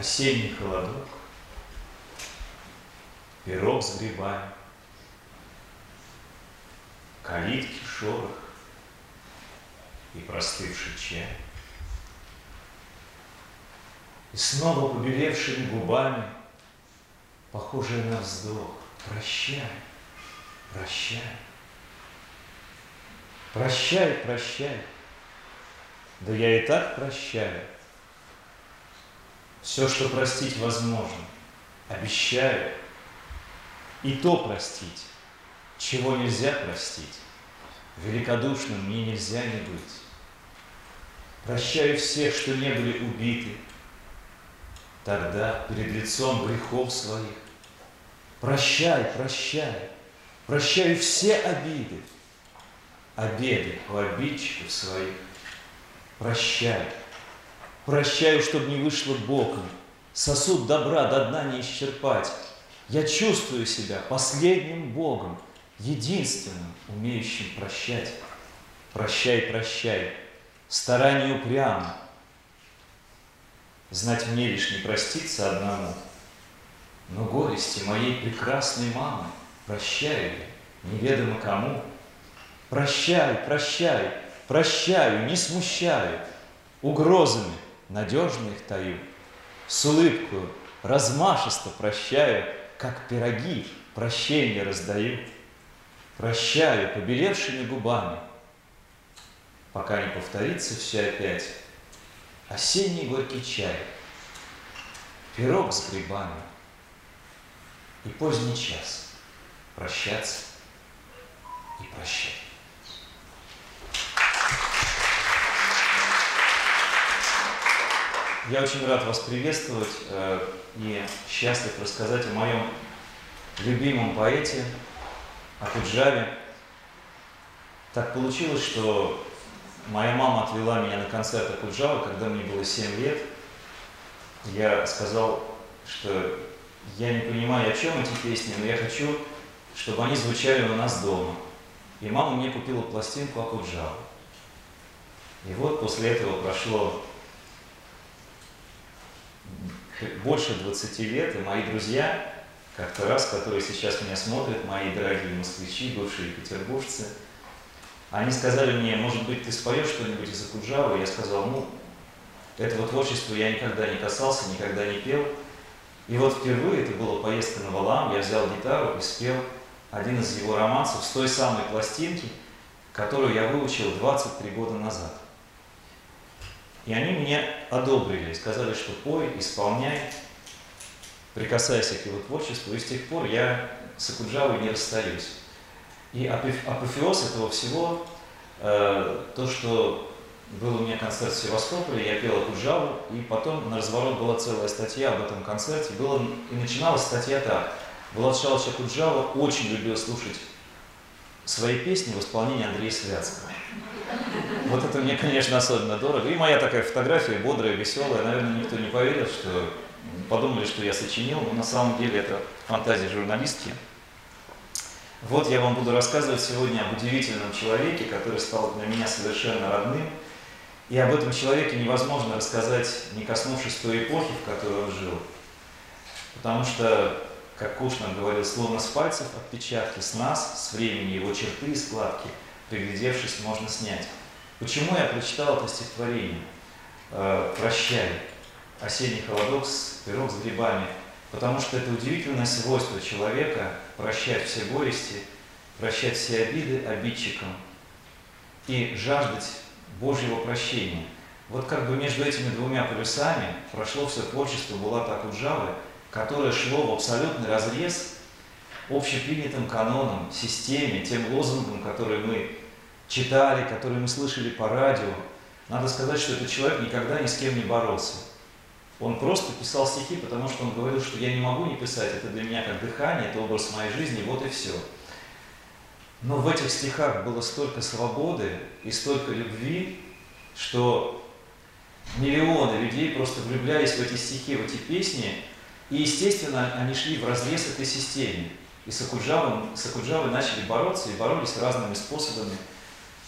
Осенний холодок, пирог с грибами, калитки шорох и простывший чай. И снова побелевшими губами, похожие на вздох, прощай, прощай, прощай, прощай, да я и так прощаю. Все, что простить возможно, обещаю. И то простить, чего нельзя простить. Великодушным мне нельзя не быть. Прощаю всех, что не были убиты. Тогда перед лицом грехов своих Прощай, прощай, прощаю все обиды, Обеды у обидчиков своих. Прощай, Прощаю, чтобы не вышло боком. Сосуд добра до дна не исчерпать. Я чувствую себя последним Богом, единственным, умеющим прощать. Прощай, прощай, старание упрямо. Знать мне лишь не проститься одному, но горести моей прекрасной мамы прощаю я, неведомо кому. Прощай, прощай, прощаю, не смущаю, угрозами – надежно их таю, с улыбкою размашисто прощаю, как пироги прощение раздаю. Прощаю побелевшими губами, пока не повторится все опять. Осенний горький чай, пирог с грибами и поздний час прощаться и прощать. Я очень рад вас приветствовать э, и счастлив рассказать о моем любимом поэте Акуджаве. Так получилось, что моя мама отвела меня на концерт Акуджавы, когда мне было 7 лет. Я сказал, что я не понимаю, о чем эти песни, но я хочу, чтобы они звучали у нас дома. И мама мне купила пластинку Акуджавы. И вот после этого прошло больше 20 лет, и мои друзья, как-то раз, которые сейчас меня смотрят, мои дорогие москвичи, бывшие петербуржцы, они сказали мне, может быть, ты споешь что-нибудь из Акуджавы? Я сказал, ну, этого творчества я никогда не касался, никогда не пел. И вот впервые, это была поездка на Валам, я взял гитару и спел один из его романсов с той самой пластинки, которую я выучил 23 года назад. И они мне одобрили, сказали, что пой, исполняй, прикасайся к его творчеству. И с тех пор я с Акуджавой не расстаюсь. И апофеоз этого всего, э, то, что был у меня концерт в Севастополе, я пел Акуджаву, и потом на разворот была целая статья об этом концерте. Было, и начиналась статья так. Булат Шалович Акуджава очень любил слушать свои песни в исполнении Андрея Святского. Вот это мне, конечно, особенно дорого. И моя такая фотография, бодрая, веселая. Наверное, никто не поверил, что подумали, что я сочинил, но на самом деле это фантазия журналистки. Вот я вам буду рассказывать сегодня об удивительном человеке, который стал для меня совершенно родным. И об этом человеке невозможно рассказать, не коснувшись той эпохи, в которой он жил. Потому что, как Кушнер говорил, словно с пальцев отпечатки, с нас, с времени его черты и складки, приглядевшись, можно снять. Почему я прочитал это стихотворение? Э, «Прощай, осенний холодок, с, пирог с грибами». Потому что это удивительное свойство человека прощать все горести, прощать все обиды обидчикам и жаждать Божьего прощения. Вот как бы между этими двумя полюсами прошло все творчество Булата Акуджавы, которое шло в абсолютный разрез общепринятым канонам, системе, тем лозунгам, которые мы читали, которые мы слышали по радио, надо сказать, что этот человек никогда ни с кем не боролся. Он просто писал стихи, потому что он говорил, что я не могу не писать, это для меня как дыхание, это образ моей жизни, вот и все. Но в этих стихах было столько свободы и столько любви, что миллионы людей просто влюблялись в эти стихи, в эти песни, и, естественно, они шли в разрез этой системе. И с Акуджавой, с Акуджавой начали бороться и боролись разными способами,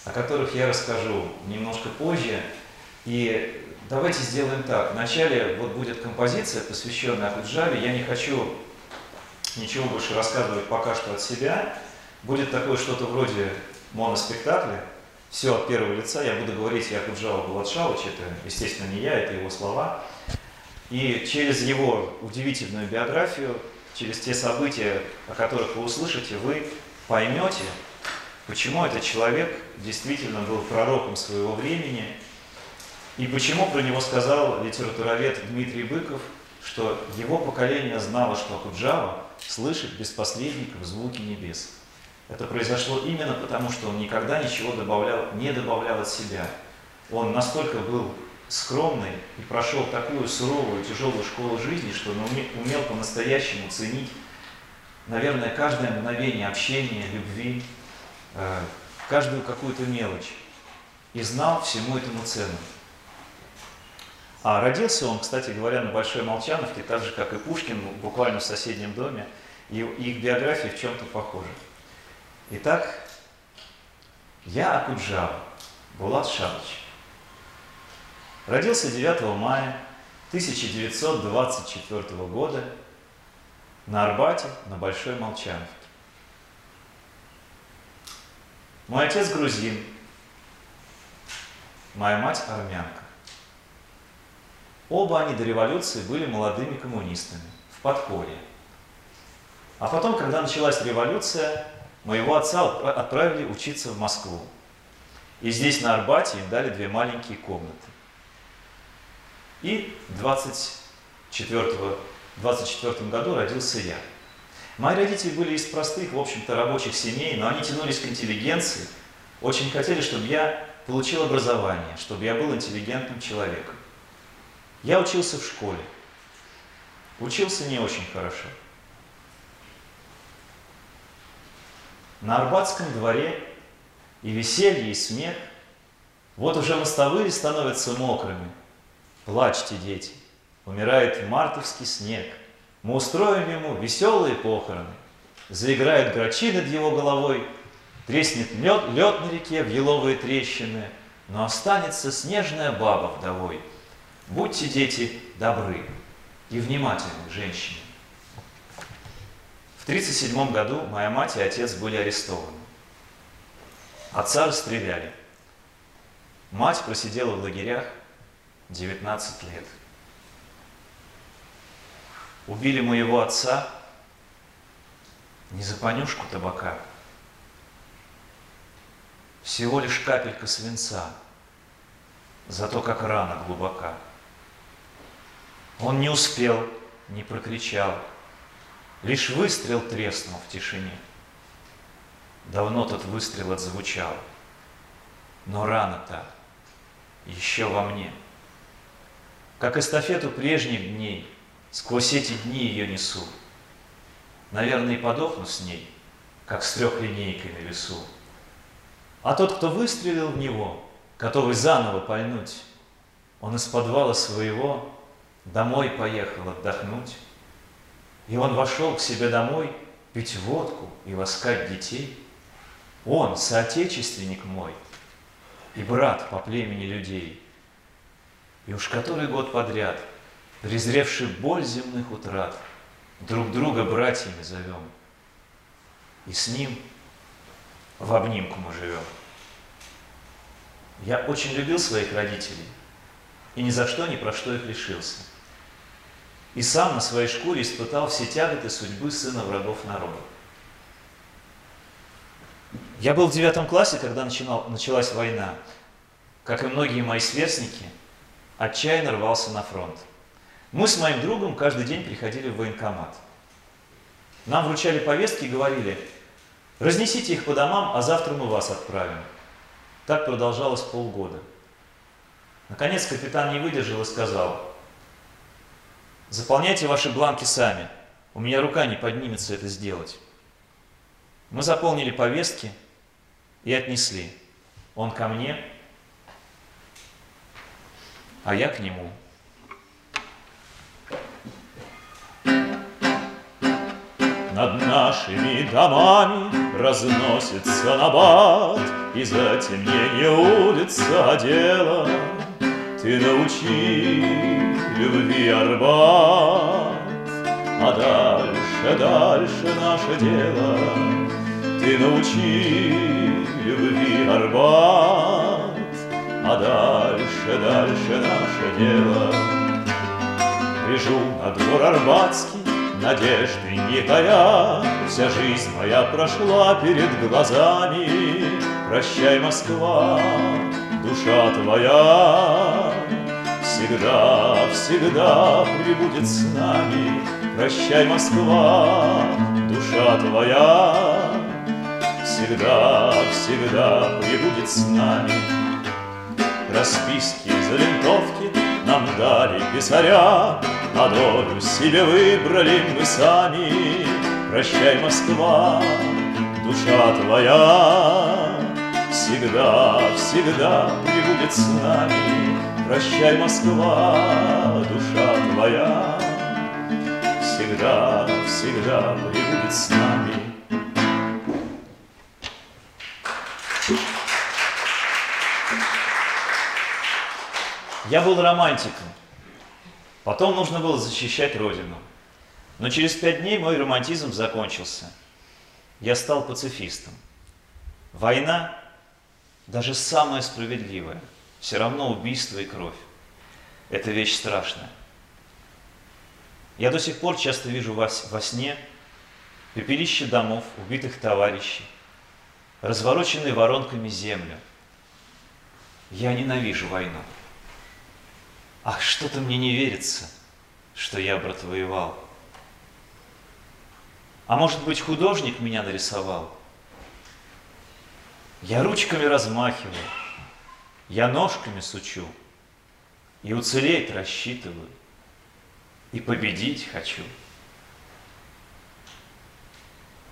о которых я расскажу немножко позже. И давайте сделаем так. Вначале вот будет композиция, посвященная Акуджаве. Я не хочу ничего больше рассказывать пока что от себя. Будет такое что-то вроде моноспектакля. Все от первого лица. Я буду говорить Якуджава Буладшалыч. Это, естественно, не я, это его слова. И через его удивительную биографию, через те события, о которых вы услышите, вы поймете, почему этот человек действительно был пророком своего времени, и почему про него сказал литературовед Дмитрий Быков, что его поколение знало, что Акуджава слышит без посредников звуки небес. Это произошло именно потому, что он никогда ничего добавлял, не добавлял от себя. Он настолько был скромный и прошел такую суровую, тяжелую школу жизни, что он умел по-настоящему ценить, наверное, каждое мгновение общения, любви, каждую какую-то мелочь. И знал всему этому цену. А родился он, кстати говоря, на Большой Молчановке, так же, как и Пушкин, буквально в соседнем доме, и их биографии в чем-то похожи. Итак, я Акуджава, Булат Шалыч. Родился 9 мая 1924 года на Арбате на Большой Молчановке. Мой отец грузин, моя мать армянка. Оба они до революции были молодыми коммунистами в подполье. А потом, когда началась революция, моего отца отправили учиться в Москву. И здесь, на Арбате, им дали две маленькие комнаты. И в 24, 24 году родился я. Мои родители были из простых, в общем-то, рабочих семей, но они тянулись к интеллигенции, очень хотели, чтобы я получил образование, чтобы я был интеллигентным человеком. Я учился в школе. Учился не очень хорошо. На Арбатском дворе и веселье, и смех. Вот уже мостовые становятся мокрыми – Плачьте, дети, умирает мартовский снег. Мы устроим ему веселые похороны. Заиграют грачи над его головой, Треснет лед, лед на реке в еловые трещины, Но останется снежная баба вдовой. Будьте, дети, добры и внимательны к женщине. В 1937 году моя мать и отец были арестованы. Отца расстреляли. Мать просидела в лагерях 19 лет. Убили моего отца не за понюшку табака, всего лишь капелька свинца, зато как рана глубока. Он не успел, не прокричал, лишь выстрел треснул в тишине. Давно тот выстрел отзвучал, но рана-то еще во мне – как эстафету прежних дней, сквозь эти дни ее несу. Наверное, и подохну с ней, как с трехлинейкой на весу. А тот, кто выстрелил в него, готовый заново пальнуть, он из подвала своего домой поехал отдохнуть. И он вошел к себе домой пить водку и воскать детей. Он, соотечественник мой, и брат по племени людей – и уж который год подряд, презревший боль земных утрат, друг друга братьями зовем. И с ним в обнимку мы живем. Я очень любил своих родителей и ни за что, ни про что их лишился. И сам на своей шкуре испытал все тяготы судьбы сына врагов народа. Я был в девятом классе, когда начинал, началась война. Как и многие мои сверстники – отчаянно рвался на фронт. Мы с моим другом каждый день приходили в военкомат. Нам вручали повестки и говорили, разнесите их по домам, а завтра мы вас отправим. Так продолжалось полгода. Наконец капитан не выдержал и сказал, Заполняйте ваши бланки сами. У меня рука не поднимется это сделать. Мы заполнили повестки и отнесли. Он ко мне, а я к нему. Над нашими домами разносится набат, И затемнение улица одела. Ты научи любви Арбат, А дальше, дальше наше дело. Ты научи любви Арбат, А дальше, дальше наше дело. Гляжу на двор Арбатский, Надежды не тая, Вся жизнь моя прошла перед глазами. Прощай, Москва, душа твоя Всегда, всегда прибудет с нами. Прощай, Москва, душа твоя Всегда, всегда прибудет с нами. Расписки за лентовки нам дали писаря, а долю себе выбрали мы сами. Прощай, Москва, душа твоя, Всегда, всегда прибудет с нами. Прощай, Москва, душа твоя, Всегда, всегда прибудет с нами. Я был романтиком. Потом нужно было защищать Родину. Но через пять дней мой романтизм закончился. Я стал пацифистом. Война, даже самая справедливая, все равно убийство и кровь. Это вещь страшная. Я до сих пор часто вижу во, во сне пепелище домов, убитых товарищей, развороченные воронками землю. Я ненавижу войну. Ах, что-то мне не верится, что я, брат, воевал. А может быть, художник меня нарисовал? Я ручками размахиваю, я ножками сучу, и уцелеть рассчитываю, и победить хочу.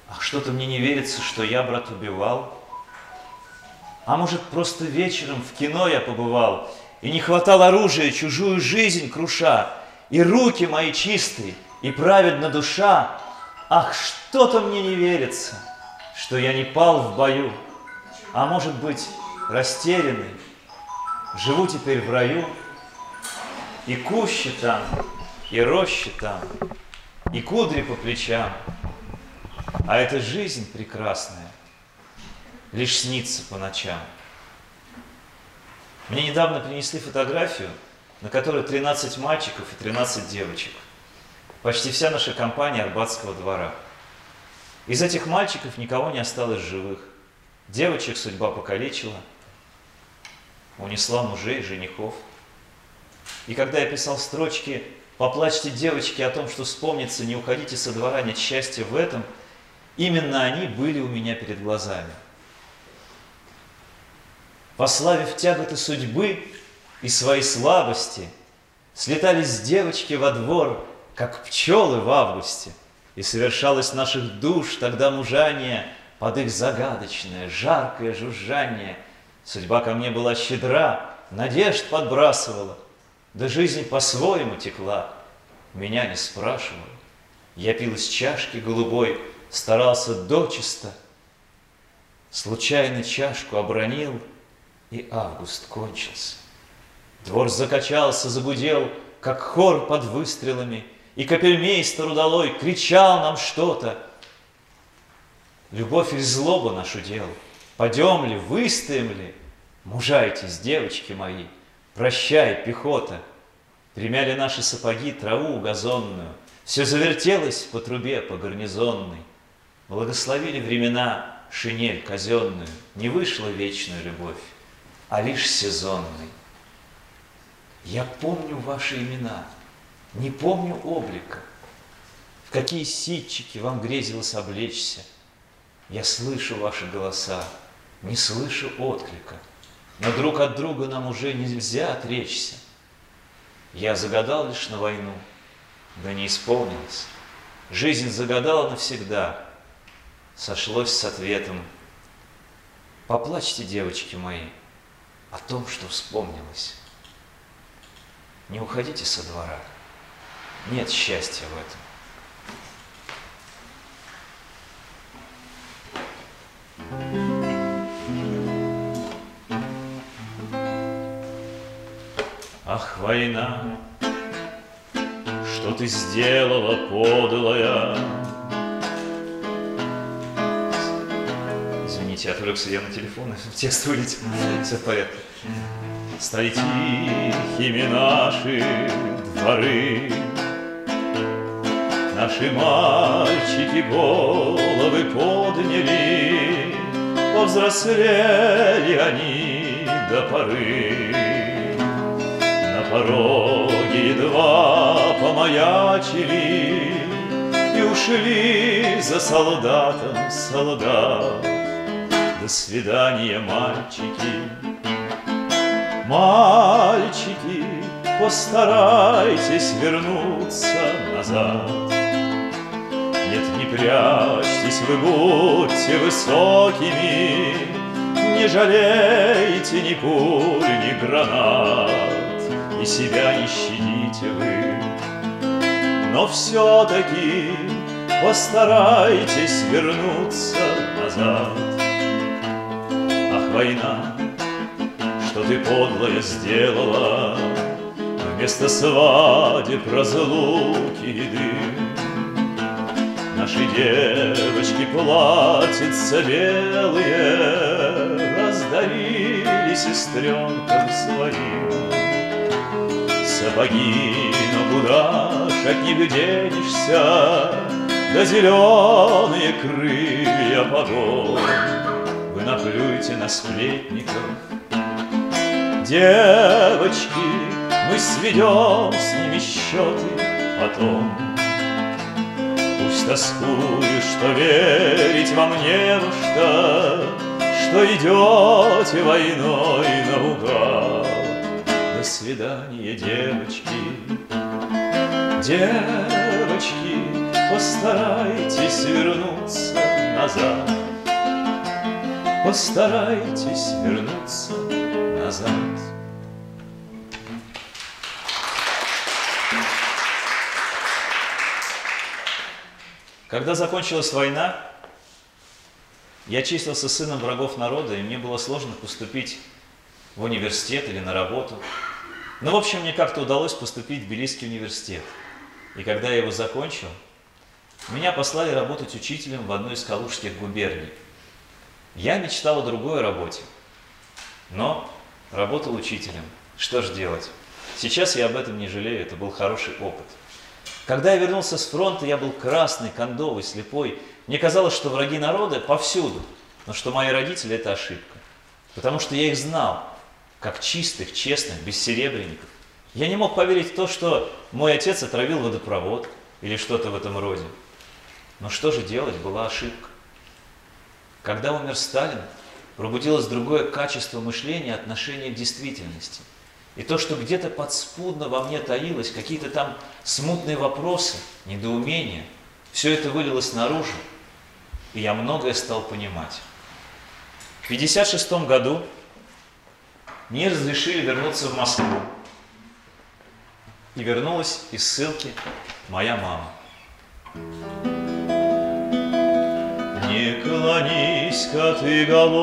Ах, что-то мне не верится, что я, брат, убивал. А может, просто вечером в кино я побывал, и не хватало оружия, чужую жизнь круша, И руки мои чистые, и праведна душа. Ах, что-то мне не верится, что я не пал в бою, А может быть, растерянный, живу теперь в раю, И кущи там, и рощи там, и кудри по плечам, А эта жизнь прекрасная лишь снится по ночам. Мне недавно принесли фотографию, на которой 13 мальчиков и 13 девочек. Почти вся наша компания Арбатского двора. Из этих мальчиков никого не осталось живых. Девочек судьба покалечила, унесла мужей, женихов. И когда я писал строчки «Поплачьте, девочки, о том, что вспомнится, не уходите со двора, нет счастья в этом», именно они были у меня перед глазами – Пославив тяготы судьбы и свои слабости, Слетались девочки во двор, как пчелы в августе, И совершалось наших душ тогда мужание Под их загадочное, жаркое жужжание. Судьба ко мне была щедра, надежд подбрасывала, Да жизнь по-своему текла, меня не спрашивала. Я пил из чашки голубой, старался дочисто, Случайно чашку обронил — и август кончился. Двор закачался, загудел, как хор под выстрелами, и капельмейстер удалой кричал нам что-то. Любовь или злоба нашу дел, пойдем ли, выстоим ли, мужайтесь, девочки мои, прощай, пехота. Примяли наши сапоги траву газонную, все завертелось по трубе, по гарнизонной. Благословили времена шинель казенную, не вышла вечная любовь а лишь сезонный. Я помню ваши имена, не помню облика, в какие ситчики вам грезилось облечься. Я слышу ваши голоса, не слышу отклика, но друг от друга нам уже нельзя отречься. Я загадал лишь на войну, да не исполнилось. Жизнь загадала навсегда, сошлось с ответом. Поплачьте, девочки мои, о том, что вспомнилось. Не уходите со двора, нет счастья в этом. Ах, война, что ты сделала, подлая? Извините, отвлекся я на телефон, текст вылетел, все в порядке. Стали тихими наши дворы, Наши мальчики головы подняли, Повзрослели они до поры. На пороге едва помаячили И ушли за солдатом солдат. Свидания, мальчики, Мальчики, постарайтесь вернуться назад. Нет, не прячьтесь вы, будьте высокими, Не жалейте ни пуль, ни гранат, И себя не щадите вы. Но все-таки постарайтесь вернуться назад. Война, что ты подлое сделала, Вместо свадеб разлуки и дым. Наши девочки платьица белые Раздарили сестренкам своим. Сапоги, но куда ж от них денешься, Да зеленые крылья погон. Наплюйте на сплетников, Девочки, мы сведем с ними счеты потом. Пусть тоскую, что верить вам не во что, Что идете войной наугад. До свидания, девочки, девочки, Постарайтесь вернуться назад, Постарайтесь вернуться назад. Когда закончилась война, я числился сыном врагов народа, и мне было сложно поступить в университет или на работу. Но, в общем, мне как-то удалось поступить в Тбилисский университет. И когда я его закончил, меня послали работать учителем в одной из калужских губерний. Я мечтал о другой работе, но работал учителем. Что ж делать? Сейчас я об этом не жалею, это был хороший опыт. Когда я вернулся с фронта, я был красный, кондовый, слепой. Мне казалось, что враги народа повсюду, но что мои родители – это ошибка. Потому что я их знал, как чистых, честных, без серебряников. Я не мог поверить в то, что мой отец отравил водопровод или что-то в этом роде. Но что же делать, была ошибка. Когда умер Сталин, пробудилось другое качество мышления, отношение к действительности – и то, что где-то подспудно во мне таилось, какие-то там смутные вопросы, недоумения, все это вылилось наружу, и я многое стал понимать. В 1956 году мне разрешили вернуться в Москву. И вернулась из ссылки моя мама. Не клонись-ка ты, головушка,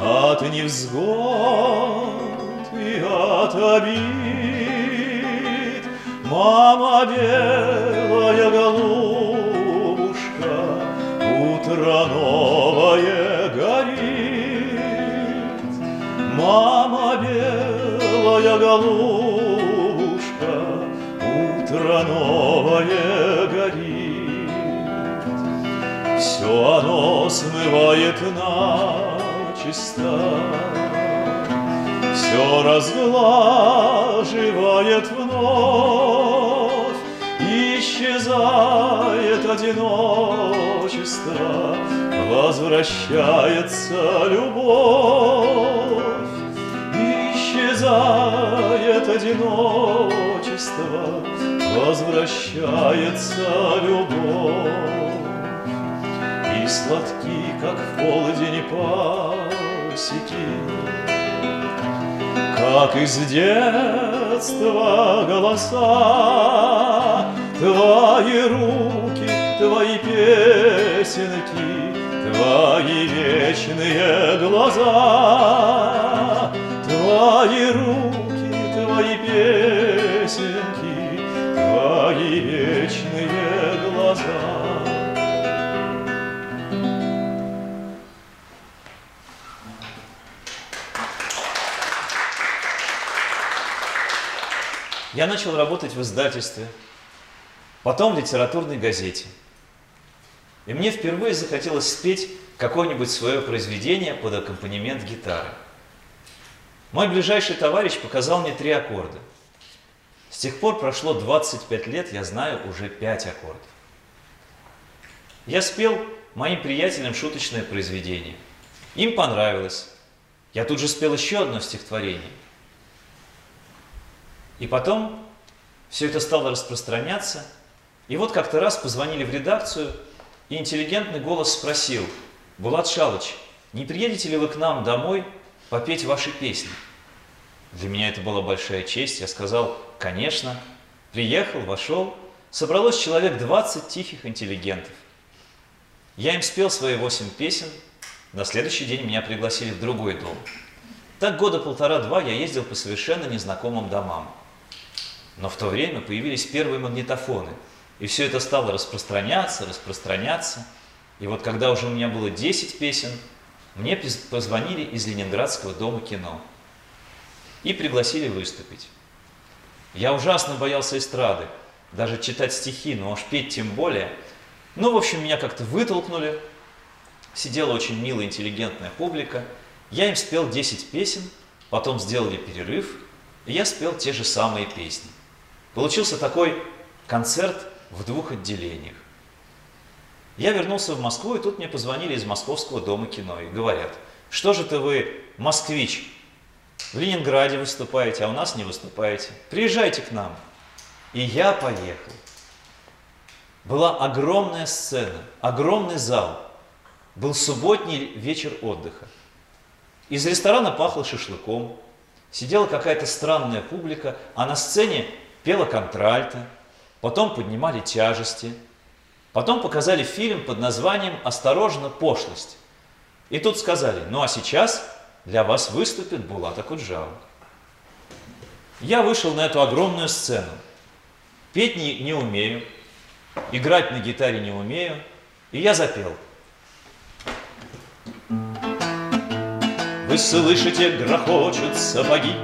от невзгод и от обид. Мама белая голубушка, утро новое горит. Мама белая голубушка, утро новое Все оно смывает нас чиста, Все разглаживает вновь, Исчезает одиночество, Возвращается любовь, исчезает одиночество, возвращается любовь. И сладки, как в полдень пасеки, как из детства голоса, Твои руки, твои песенки, Твои вечные глаза, Твои руки, твои песенки, Я начал работать в издательстве, потом в литературной газете. И мне впервые захотелось спеть какое-нибудь свое произведение под аккомпанемент гитары. Мой ближайший товарищ показал мне три аккорда. С тех пор прошло 25 лет, я знаю уже пять аккордов. Я спел моим приятелям шуточное произведение. Им понравилось. Я тут же спел еще одно стихотворение – и потом все это стало распространяться. И вот как-то раз позвонили в редакцию, и интеллигентный голос спросил, «Булат Шалыч, не приедете ли вы к нам домой попеть ваши песни?» Для меня это была большая честь. Я сказал, конечно. Приехал, вошел. Собралось человек 20 тихих интеллигентов. Я им спел свои восемь песен. На следующий день меня пригласили в другой дом. Так года полтора-два я ездил по совершенно незнакомым домам. Но в то время появились первые магнитофоны, и все это стало распространяться, распространяться. И вот когда уже у меня было 10 песен, мне позвонили из Ленинградского дома кино и пригласили выступить. Я ужасно боялся эстрады, даже читать стихи, но уж петь тем более. Ну, в общем, меня как-то вытолкнули. Сидела очень милая, интеллигентная публика. Я им спел 10 песен, потом сделали перерыв, и я спел те же самые песни. Получился такой концерт в двух отделениях. Я вернулся в Москву, и тут мне позвонили из Московского дома кино и говорят, что же ты вы, москвич, в Ленинграде выступаете, а у нас не выступаете. Приезжайте к нам. И я поехал. Была огромная сцена, огромный зал. Был субботний вечер отдыха. Из ресторана пахло шашлыком. Сидела какая-то странная публика, а на сцене пела контральта, потом поднимали тяжести, потом показали фильм под названием «Осторожно, пошлость». И тут сказали, ну а сейчас для вас выступит Булат Акуджава. Я вышел на эту огромную сцену. Петь не, не умею, играть на гитаре не умею, и я запел. Вы слышите, грохочут сапоги,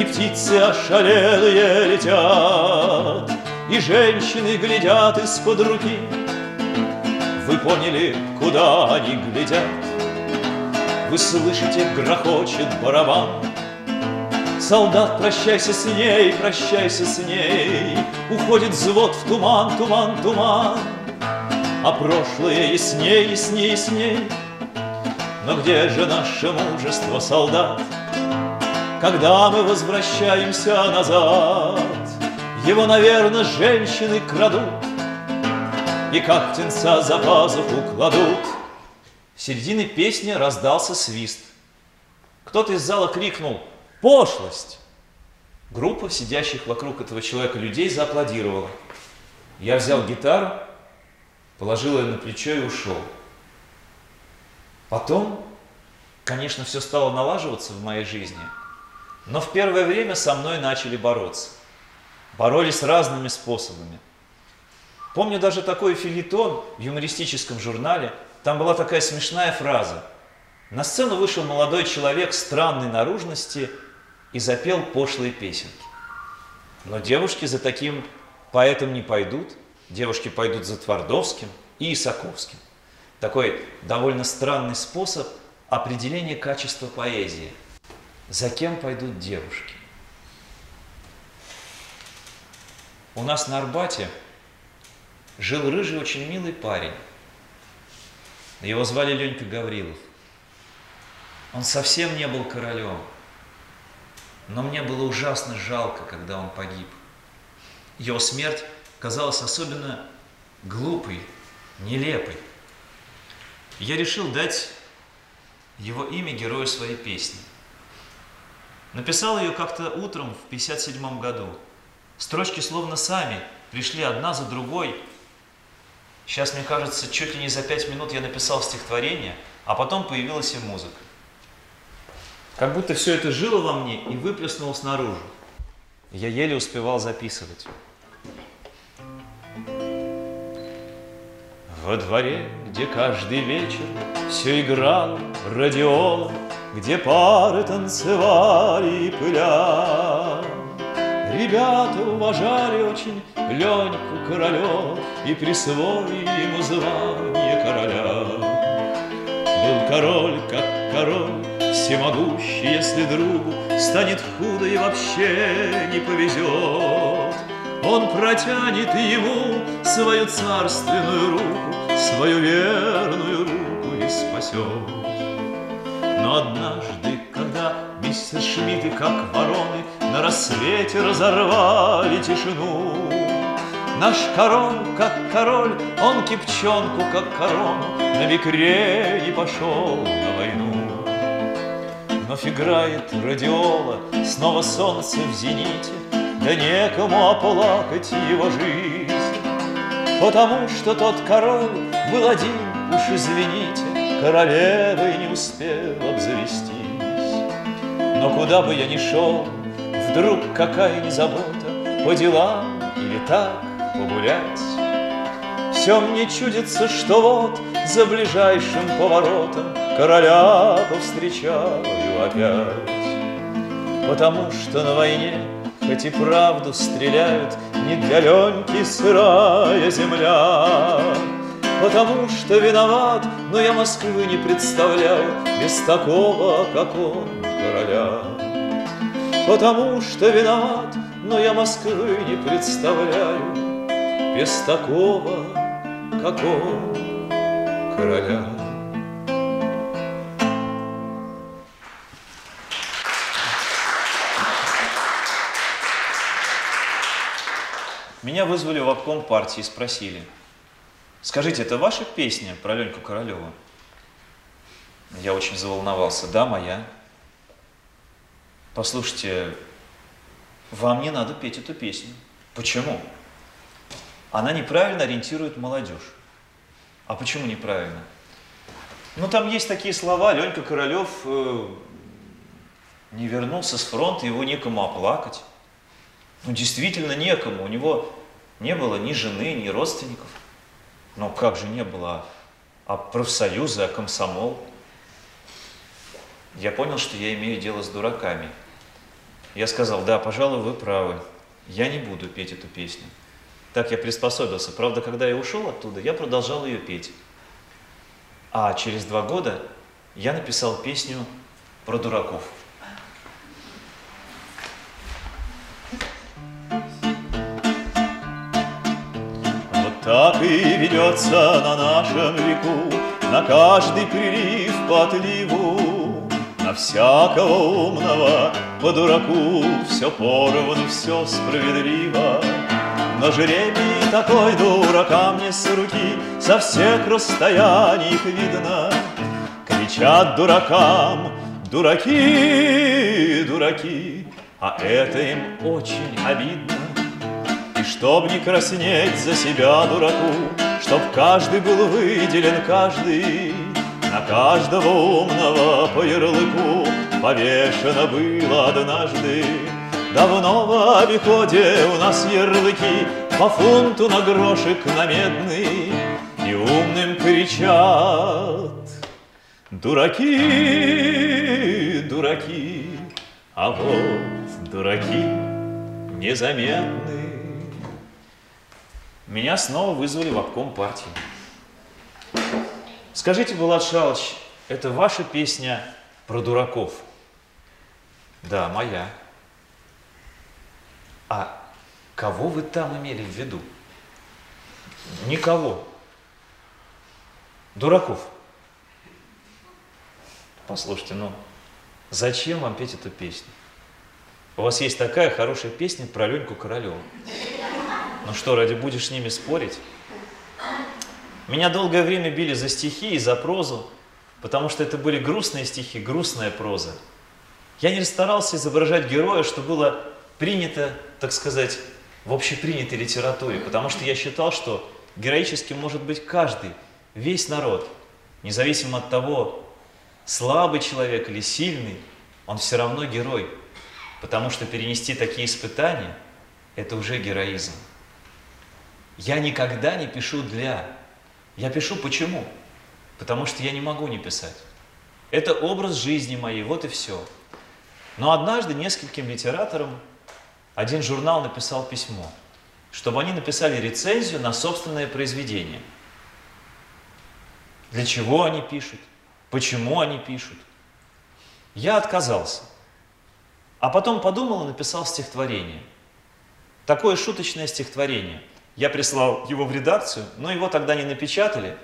и птицы ошалелые летят, И женщины глядят из-под руки. Вы поняли, куда они глядят? Вы слышите, грохочет барабан. Солдат, прощайся с ней, прощайся с ней, Уходит взвод в туман, туман, туман. А прошлое ясней, ясней, ясней. Но где же наше мужество, солдат? Когда мы возвращаемся назад. Его, наверное, женщины крадут и как птенца за пазуху кладут. В середине песни раздался свист. Кто-то из зала крикнул «Пошлость!». Группа сидящих вокруг этого человека людей зааплодировала. Я взял гитару, положил ее на плечо и ушел. Потом, конечно, все стало налаживаться в моей жизни – но в первое время со мной начали бороться. Боролись разными способами. Помню даже такой филитон в юмористическом журнале. Там была такая смешная фраза. На сцену вышел молодой человек странной наружности и запел пошлые песенки. Но девушки за таким поэтом не пойдут. Девушки пойдут за Твардовским и Исаковским. Такой довольно странный способ определения качества поэзии – за кем пойдут девушки? У нас на Арбате жил рыжий, очень милый парень. Его звали Ленька Гаврилов. Он совсем не был королем. но мне было ужасно жалко, когда он погиб. Его смерть казалась особенно глупой, нелепой. Я решил дать его имя герою своей песни. Написал ее как-то утром в 57 году. Строчки словно сами пришли одна за другой. Сейчас, мне кажется, чуть ли не за пять минут я написал стихотворение, а потом появилась и музыка. Как будто все это жило во мне и выплеснулось наружу. Я еле успевал записывать. Во дворе, где каждый вечер все играло радиола, Где пары танцевали и пыля. Ребята уважали очень Леньку Королев И присвоили ему звание короля. Был король, как король, всемогущий, Если другу станет худо и вообще не повезет, Он протянет ему свою царственную руку, Свою верную руку и спасет. Как вороны, На рассвете разорвали тишину, Наш король, как король, он кипчонку, как корону, На бекре и пошел на войну. Вновь играет радиола, снова солнце в зените, Да некому оплакать его жизнь. Потому что тот король был один, уж извините, Королевой не успел обзавестись. Но куда бы я ни шел, вдруг какая ни забота, По делам или так погулять. Все мне чудится, что вот за ближайшим поворотом Короля повстречаю опять. Потому что на войне, хоть и правду стреляют, Не для Леньки сырая земля. Потому что виноват, но я Москвы не представляю Без такого, как он, короля. Потому что виноват, но я Москвы не представляю Без такого, как он, короля. Меня вызвали в обком партии и спросили, скажите, это ваша песня про Леньку Королева? Я очень заволновался. Да, моя. Послушайте, вам не надо петь эту песню. Почему? Она неправильно ориентирует молодежь. А почему неправильно? Ну, там есть такие слова, Ленька Королев э, не вернулся с фронта, его некому оплакать. Ну, действительно некому. У него не было ни жены, ни родственников. Ну, как же не было? А профсоюзы, а комсомол? Я понял, что я имею дело с дураками. Я сказал, да, пожалуй, вы правы. Я не буду петь эту песню. Так я приспособился. Правда, когда я ушел оттуда, я продолжал ее петь. А через два года я написал песню про дураков. Вот так и ведется на нашем веку На каждый прилив по отливу На всякого умного по дураку Все поровну, все справедливо но жребий такой дуракам не с руки, Со всех расстояний их видно. Кричат дуракам, дураки, дураки, А это им очень обидно. И чтоб не краснеть за себя дураку, Чтоб каждый был выделен, каждый, На каждого умного по ярлыку Повешено было однажды. Давно в обиходе у нас ярлыки По фунту на грошек на медный. И умным кричат Дураки, дураки А вот дураки незаметны Меня снова вызвали в обком партии. Скажите, Булат Шалыч, это ваша песня про дураков? Да, моя. А кого вы там имели в виду? Никого. Дураков. Послушайте, ну, зачем вам петь эту песню? У вас есть такая хорошая песня про Леньку Королеву. Ну что, ради будешь с ними спорить? Меня долгое время били за стихи и за прозу, потому что это были грустные стихи, грустная проза. Я не старался изображать героя, что было принято, так сказать, в общепринятой литературе, потому что я считал, что героическим может быть каждый, весь народ, независимо от того, слабый человек или сильный, он все равно герой, потому что перенести такие испытания – это уже героизм. Я никогда не пишу для, я пишу почему? Потому что я не могу не писать. Это образ жизни моей, вот и все. Но однажды нескольким литераторам один журнал написал письмо, чтобы они написали рецензию на собственное произведение. Для чего они пишут, почему они пишут. Я отказался. А потом подумал и написал стихотворение. Такое шуточное стихотворение. Я прислал его в редакцию, но его тогда не напечатали,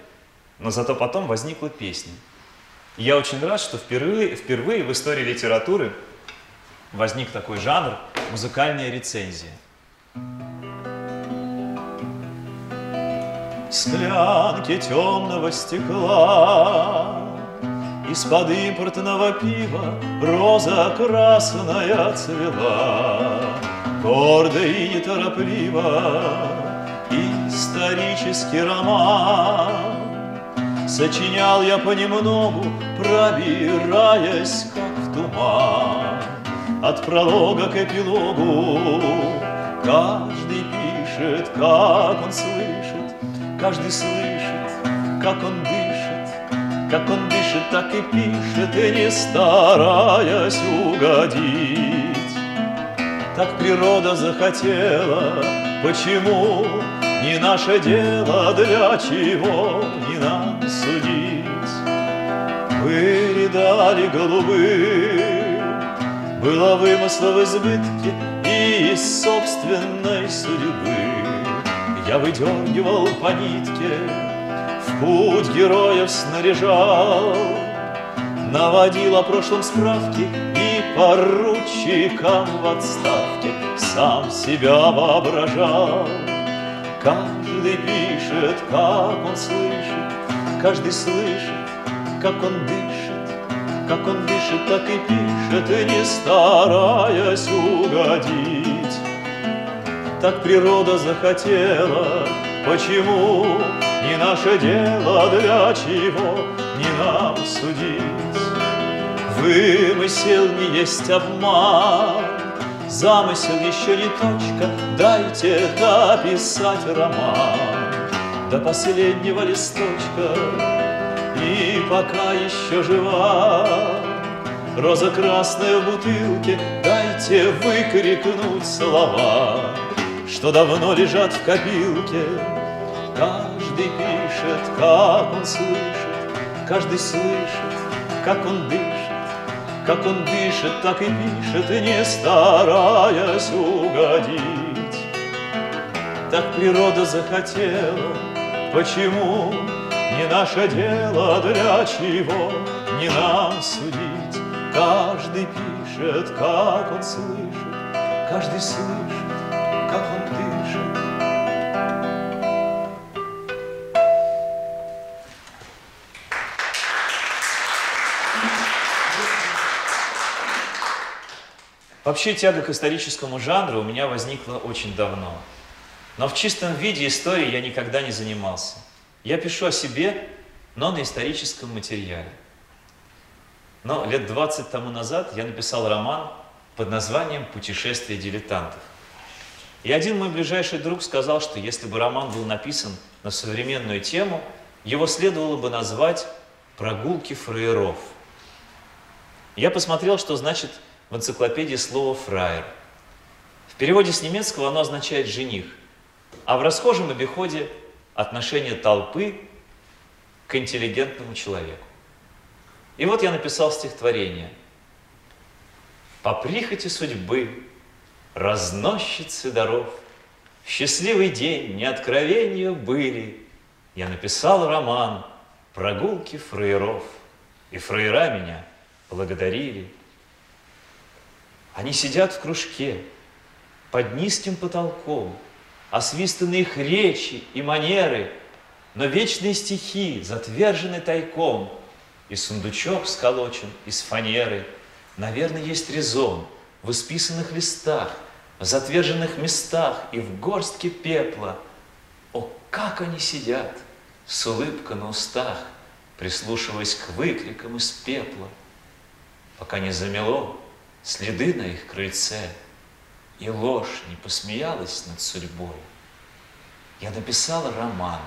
но зато потом возникла песня. я очень рад, что впервые, впервые в истории литературы возник такой жанр – музыкальная рецензия. Склянки темного стекла Из-под импортного пива Роза красная цвела Гордо и неторопливо Исторический роман Сочинял я понемногу, пробираясь, как в туман. От пролога к эпилогу Каждый пишет, как он слышит, Каждый слышит, как он дышит, Как он дышит, так и пишет, И не стараясь угодить. Так природа захотела, почему не наше дело, для чего не нам судить. Были дали голубые было вымысла в избытке и из собственной судьбы Я выдергивал по нитке, в путь героев снаряжал Наводил о прошлом справки и поручикам в отставке Сам себя воображал Каждый пишет, как он слышит, каждый слышит, как он дышит как он дышит, так и пишет, и не стараясь угодить. Так природа захотела, почему не наше дело, для чего не нам судить. Вымысел не есть обман, Замысел еще не точка, Дайте дописать роман До последнего листочка и пока еще жива Роза красная в бутылке, дайте выкрикнуть слова Что давно лежат в копилке Каждый пишет, как он слышит Каждый слышит, как он дышит как он дышит, так и пишет, не стараясь угодить. Так природа захотела, почему не наше дело, для чего не нам судить. Каждый пишет, как он слышит, каждый слышит, как он дышит. Вообще тяга к историческому жанру у меня возникла очень давно. Но в чистом виде истории я никогда не занимался. Я пишу о себе, но на историческом материале. Но лет 20 тому назад я написал роман под названием «Путешествие дилетантов». И один мой ближайший друг сказал, что если бы роман был написан на современную тему, его следовало бы назвать «Прогулки фраеров». Я посмотрел, что значит в энциклопедии слово «фраер». В переводе с немецкого оно означает «жених», а в расхожем обиходе отношение толпы к интеллигентному человеку. И вот я написал стихотворение. По прихоти судьбы, разносчицы даров, в счастливый день не откровения были. Я написал роман «Прогулки фраеров», и фраера меня благодарили. Они сидят в кружке под низким потолком, освистаны их речи и манеры, но вечные стихи затвержены тайком, и сундучок сколочен из фанеры. Наверное, есть резон в исписанных листах, в затверженных местах и в горстке пепла. О, как они сидят, с улыбкой на устах, прислушиваясь к выкрикам из пепла, пока не замело следы на их крыльце, и ложь не посмеялась над судьбой. Я написал роман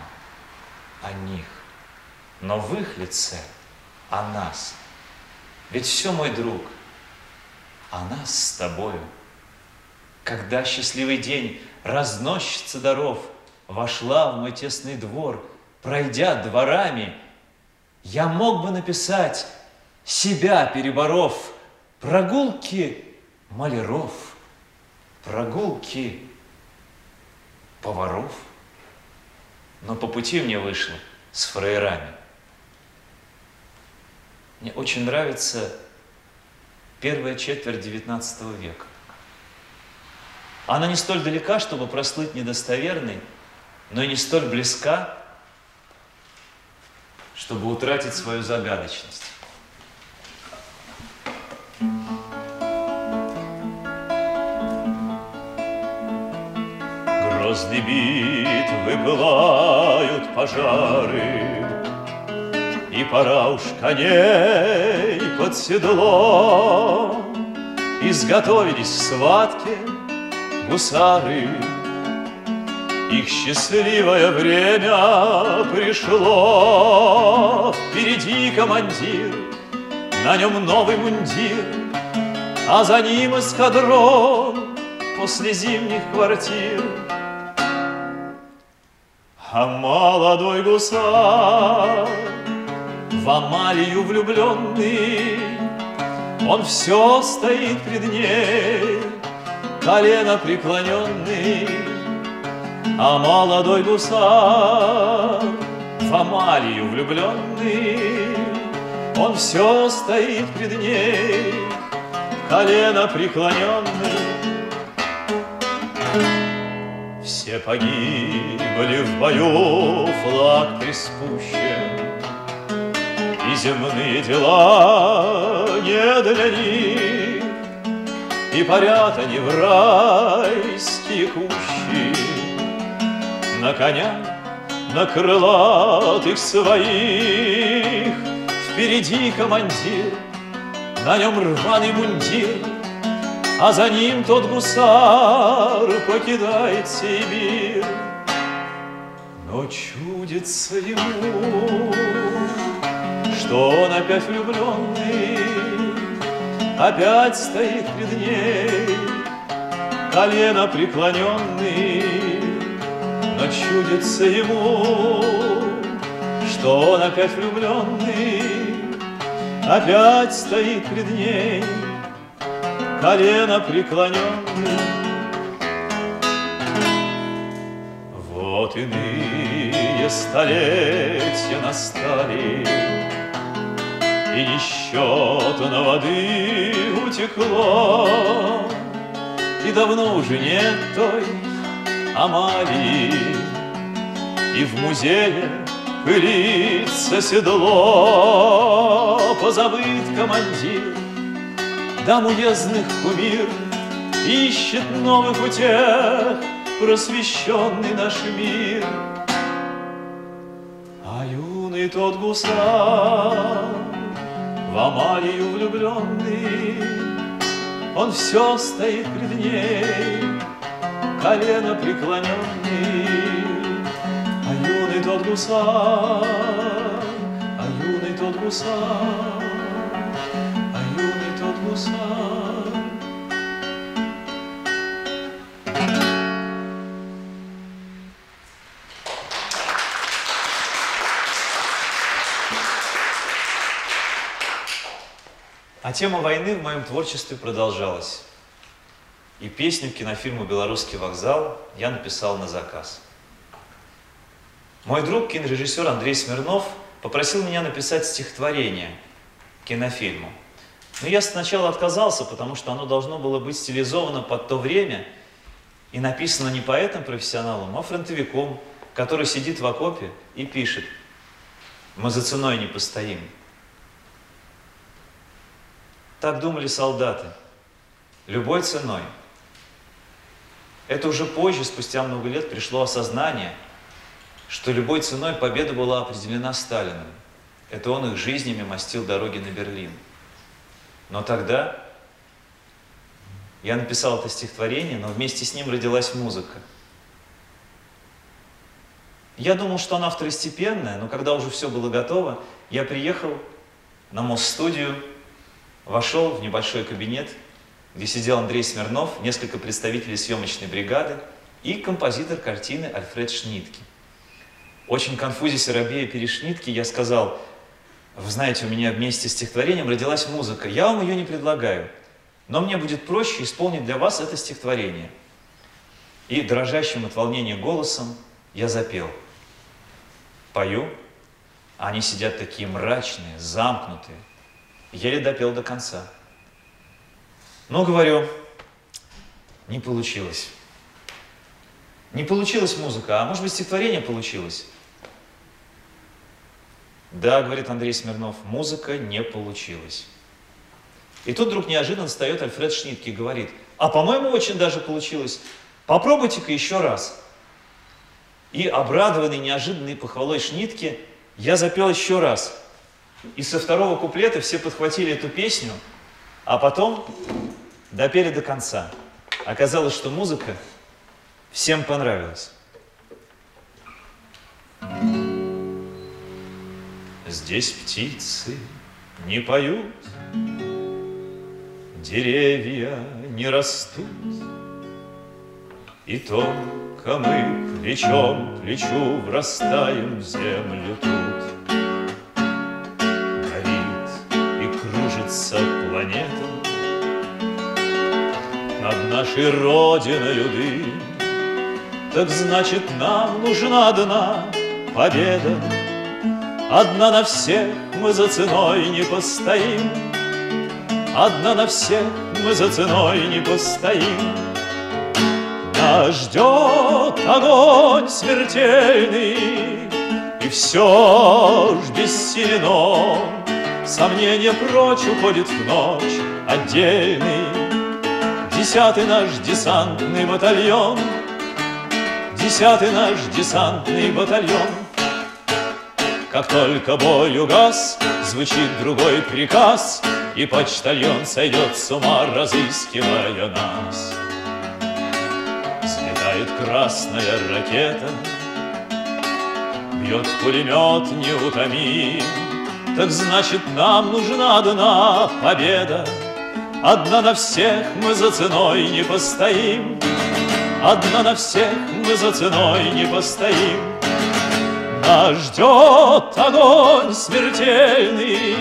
о них, но в их лице о нас. Ведь все, мой друг, о нас с тобою. Когда счастливый день разносчица даров вошла в мой тесный двор, пройдя дворами, я мог бы написать, себя переборов, прогулки маляров, прогулки поваров. Но по пути мне вышло с фраерами. Мне очень нравится первая четверть XIX века. Она не столь далека, чтобы прослыть недостоверной, но и не столь близка, чтобы утратить свою загадочность. Грозный битвы пылают пожары, И пора уж коней под седло. Изготовились в схватке гусары, их счастливое время пришло. Впереди командир, на нем новый мундир, А за ним эскадрон после зимних квартир. А молодой гусар в Амалию влюбленный, Он все стоит пред ней, колено преклоненный, а молодой гусар в Амалию влюбленный, он все стоит пред ней, колено преклоненный. Все погибли в бою, флаг приспущен, И земные дела не для них, И парят они в райские кущи, На коня, на крылатых своих, Впереди командир, на нем рваный мундир, а за ним тот гусар покидает Сибирь. Но чудится ему, что он опять влюбленный, Опять стоит пред ней, колено преклоненный. Но чудится ему, что он опять влюбленный, Опять стоит пред ней, колено преклоненный. Вот иные столетия настали, И несчетно воды утекло, И давно уже нет той Амалии, И в музее пылится седло, Позабыт командир, дам уездных кумир, Ищет новых утех просвещенный наш мир. А юный тот гусар, в Амалию влюбленный, Он все стоит пред ней, колено преклоненный. А юный тот гусар, а юный тот гусар, А тема войны в моем творчестве продолжалась. И песню кинофильму «Белорусский вокзал» я написал на заказ. Мой друг, кинорежиссер Андрей Смирнов, попросил меня написать стихотворение кинофильму. Но я сначала отказался, потому что оно должно было быть стилизовано под то время и написано не поэтом-профессионалом, а фронтовиком, который сидит в окопе и пишет «Мы за ценой не постоим». Так думали солдаты. Любой ценой. Это уже позже, спустя много лет, пришло осознание, что любой ценой победа была определена Сталиным. Это он их жизнями мастил дороги на Берлин. Но тогда я написал это стихотворение, но вместе с ним родилась музыка. Я думал, что она второстепенная, но когда уже все было готово, я приехал на Мост-студию, вошел в небольшой кабинет, где сидел Андрей Смирнов, несколько представителей съемочной бригады и композитор картины Альфред Шнитке. Очень конфузясь и робея перед Шнитке, я сказал, вы знаете, у меня вместе с стихотворением родилась музыка. Я вам ее не предлагаю, но мне будет проще исполнить для вас это стихотворение. И дрожащим от волнения голосом я запел. Пою, а они сидят такие мрачные, замкнутые. Еле допел до конца. Но, говорю, не получилось. Не получилась музыка, а может быть стихотворение получилось. Да, говорит Андрей Смирнов, музыка не получилась. И тут вдруг неожиданно встает Альфред Шнитке и говорит, а по-моему очень даже получилось. Попробуйте-ка еще раз. И обрадованный неожиданной похвалой Шнитке, я запел еще раз. И со второго куплета все подхватили эту песню, а потом допели до конца. Оказалось, что музыка всем понравилась. Здесь птицы не поют, Деревья не растут, И только мы плечом к плечу Врастаем в землю тут. Горит и кружится планета Над нашей родиной дым, Так значит, нам нужна одна победа Одна на всех мы за ценой не постоим, Одна на всех мы за ценой не постоим. Нас ждет огонь смертельный, И все ж бессилен он. Сомнение прочь уходит в ночь отдельный. Десятый наш десантный батальон, Десятый наш десантный батальон — как только бой угас, звучит другой приказ, И почтальон сойдет с ума, разыскивая нас. Взлетает красная ракета, Бьет пулемет неутомим, Так значит, нам нужна одна победа, Одна на всех мы за ценой не постоим, Одна на всех мы за ценой не постоим. Нас ждет огонь смертельный,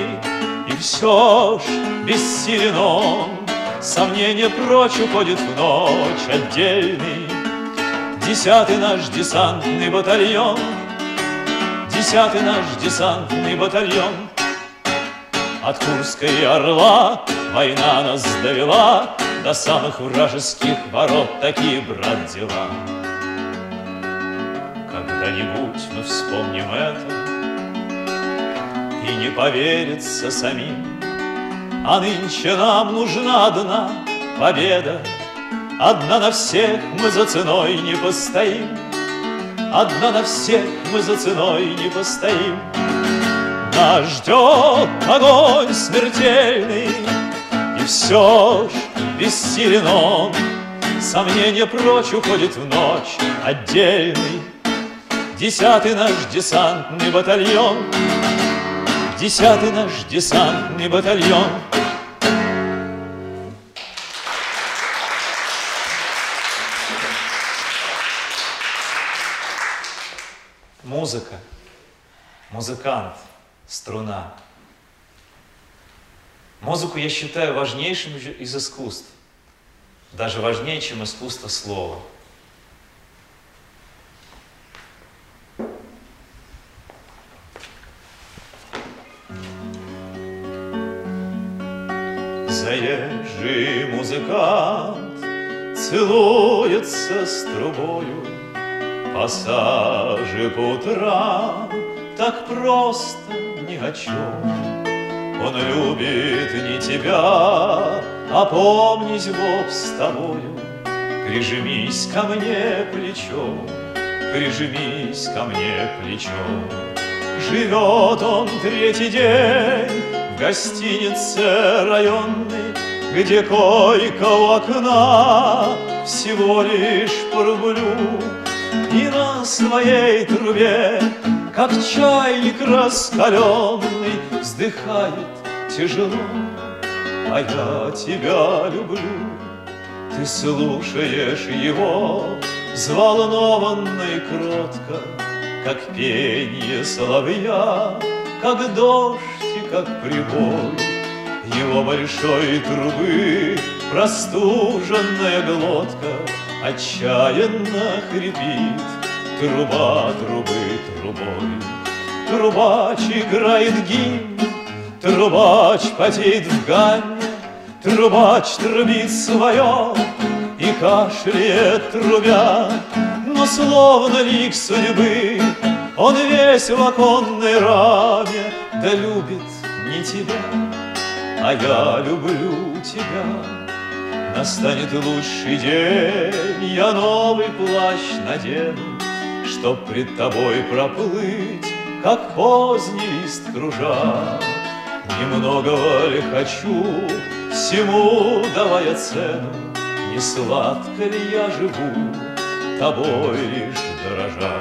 И все ж бессилен он. Сомнение прочь уходит в ночь отдельный. Десятый наш десантный батальон, Десятый наш десантный батальон. От Курской Орла война нас довела До самых вражеских ворот такие, брат, дела. Когда-нибудь мы вспомним это. И не поверится самим, А нынче нам нужна одна победа, Одна на всех мы за ценой не постоим, Одна на всех мы за ценой не постоим. Нас ждет огонь смертельный, И все ж бессилен он, Сомнение прочь уходит в ночь отдельный, Десятый наш десантный батальон, Десятый наш десантный батальон. Музыка, музыкант, струна. Музыку я считаю важнейшим из искусств, даже важнее, чем искусство слова. Заезжий музыкант Целуется с трубою. Пассажи по утрам Так просто ни о чем Он любит не тебя, а помнить, Бог, с тобою. Прижмись ко мне плечом, прижмись ко мне плечом. Живет он третий день гостинице районной, Где койка у окна всего лишь по И на своей трубе, как чайник раскаленный, Вздыхает тяжело, а я тебя люблю. Ты слушаешь его, взволнованно и кротко, Как пение соловья, как дождь как прибой. Его большой трубы простуженная глотка Отчаянно хрипит труба трубы трубой. Трубач играет гимн, трубач потеет в гамме, Трубач трубит свое и кашляет трубя, Но словно лик судьбы он весь в оконной раме, Да любит не тебя, а я люблю тебя. Настанет лучший день, я новый плащ надену, Чтоб пред тобой проплыть, как поздний лист кружа. Немногого ли хочу, всему давая цену, Не сладко ли я живу, тобой лишь дорожа.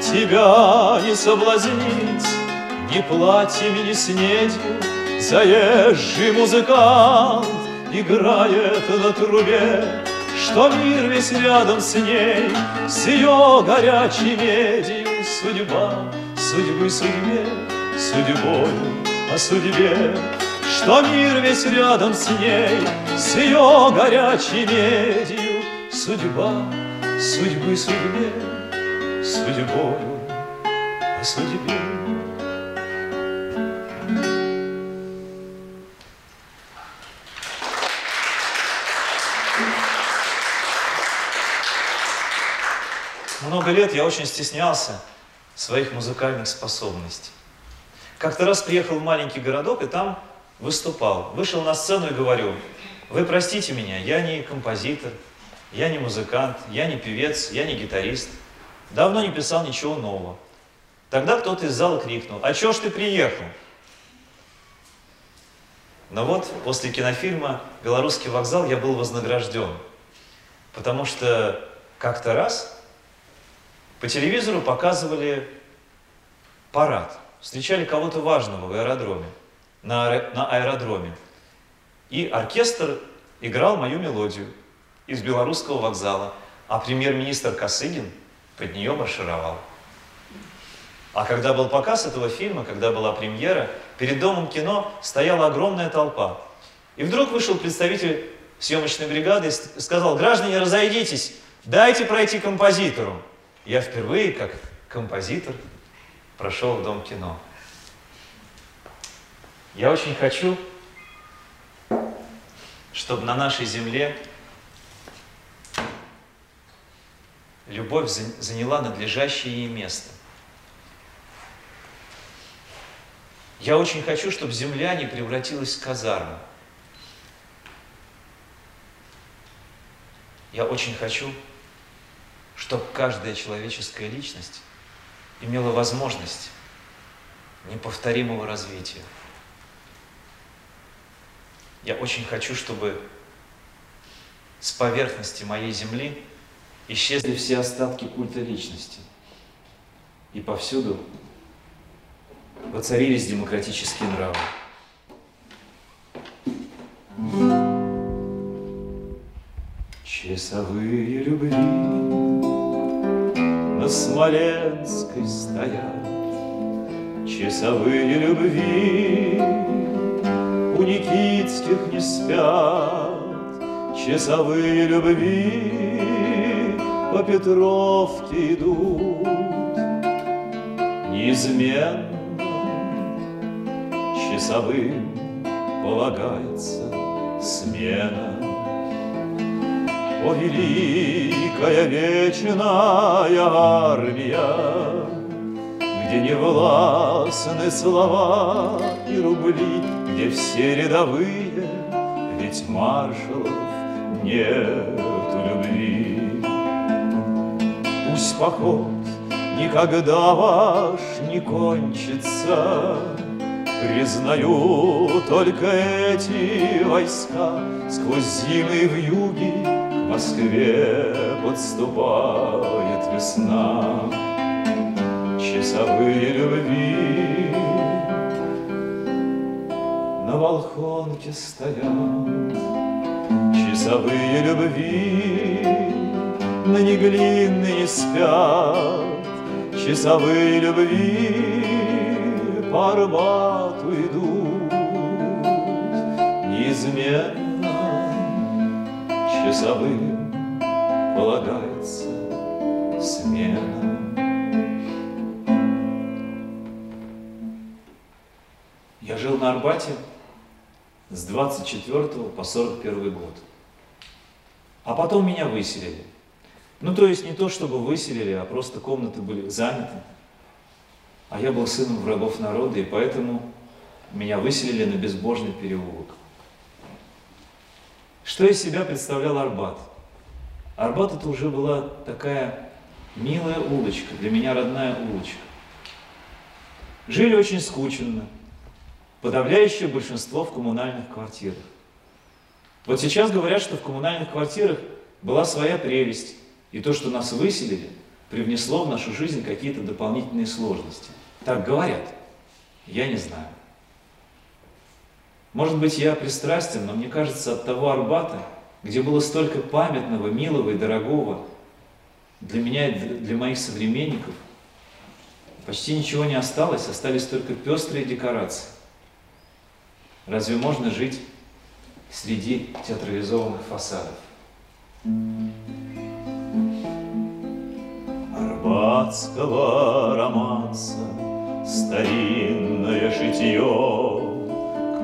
Тебя не соблазнить ни платьями, ни снедью, Заезжий музыкант играет на трубе, Что мир весь рядом с ней, с ее горячей медью Судьба, судьбы судьбе, судьбою о судьбе, Что мир весь рядом с ней, с ее горячей медью Судьба, судьбы судьбе, судьбою о судьбе. Много лет я очень стеснялся своих музыкальных способностей. Как-то раз приехал в маленький городок и там выступал. Вышел на сцену и говорю, вы простите меня, я не композитор, я не музыкант, я не певец, я не гитарист. Давно не писал ничего нового. Тогда кто-то из зала крикнул, а чё ж ты приехал? Но вот после кинофильма «Белорусский вокзал» я был вознагражден. Потому что как-то раз по телевизору показывали парад. Встречали кого-то важного в аэродроме, на, на аэродроме. И оркестр играл мою мелодию из белорусского вокзала, а премьер-министр Косыгин под нее маршировал. А когда был показ этого фильма, когда была премьера, перед домом кино стояла огромная толпа. И вдруг вышел представитель съемочной бригады и сказал, граждане, разойдитесь, дайте пройти композитору. Я впервые, как композитор, прошел в дом кино. Я очень хочу, чтобы на нашей земле любовь за- заняла надлежащее ей место. Я очень хочу, чтобы земля не превратилась в казарму. Я очень хочу, чтобы каждая человеческая личность имела возможность неповторимого развития. Я очень хочу, чтобы с поверхности моей земли исчезли все остатки культа личности. И повсюду воцарились демократические нравы. Часовые любви на Смоленской стоят, Часовые любви у Никитских не спят, Часовые любви по Петровке идут, Неизменно часовым полагается смена. О, великая вечная армия, Где не властны слова и рубли, Где все рядовые, ведь маршалов нету любви. Пусть поход никогда ваш не кончится, Признаю только эти войска Сквозь зимы в юге Москве подступает весна. Часовые любви на Волхонке стоят, Часовые любви на Неглинной не спят, Часовые любви по Арбату идут. Неизменно часовым полагается смена. Я жил на Арбате с 24 по 41 год. А потом меня выселили. Ну, то есть не то, чтобы выселили, а просто комнаты были заняты а я был сыном врагов народа, и поэтому меня выселили на безбожный переулок. Что из себя представлял Арбат? Арбат это уже была такая милая улочка, для меня родная улочка. Жили очень скучно, подавляющее большинство в коммунальных квартирах. Вот сейчас говорят, что в коммунальных квартирах была своя прелесть, и то, что нас выселили, привнесло в нашу жизнь какие-то дополнительные сложности – так говорят. Я не знаю. Может быть, я пристрастен, но мне кажется, от того Арбата, где было столько памятного, милого и дорогого, для меня и для моих современников, почти ничего не осталось, остались только пестрые декорации. Разве можно жить среди театрализованных фасадов? Арбатского романса старинное шитье К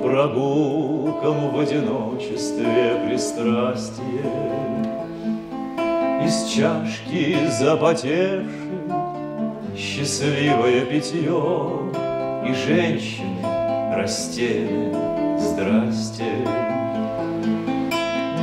прогулкам в одиночестве пристрастие Из чашки запотевшей счастливое питье И женщины растерянные, здрасте.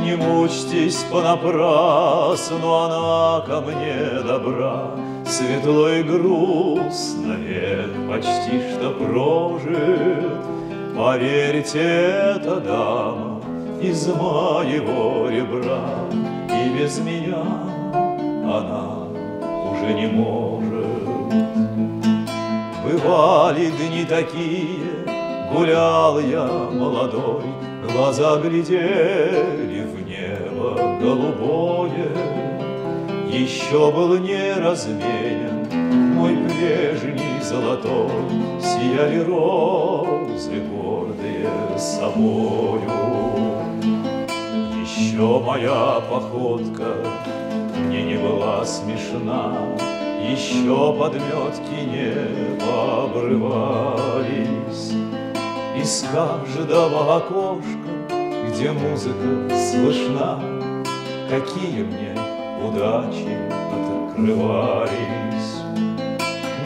Не мучьтесь понапрасну, она ко мне добра, Светло и грустно век почти что прожит. Поверьте, эта дама из моего ребра, И без меня она уже не может. Бывали дни такие, гулял я молодой, Глаза глядели в небо голубое, еще был не развеян мой прежний золотой, Сияли розы собою. Еще моя походка мне не была смешна, Еще подметки не обрывались. Из каждого окошка, где музыка слышна, Какие мне удачи открывались.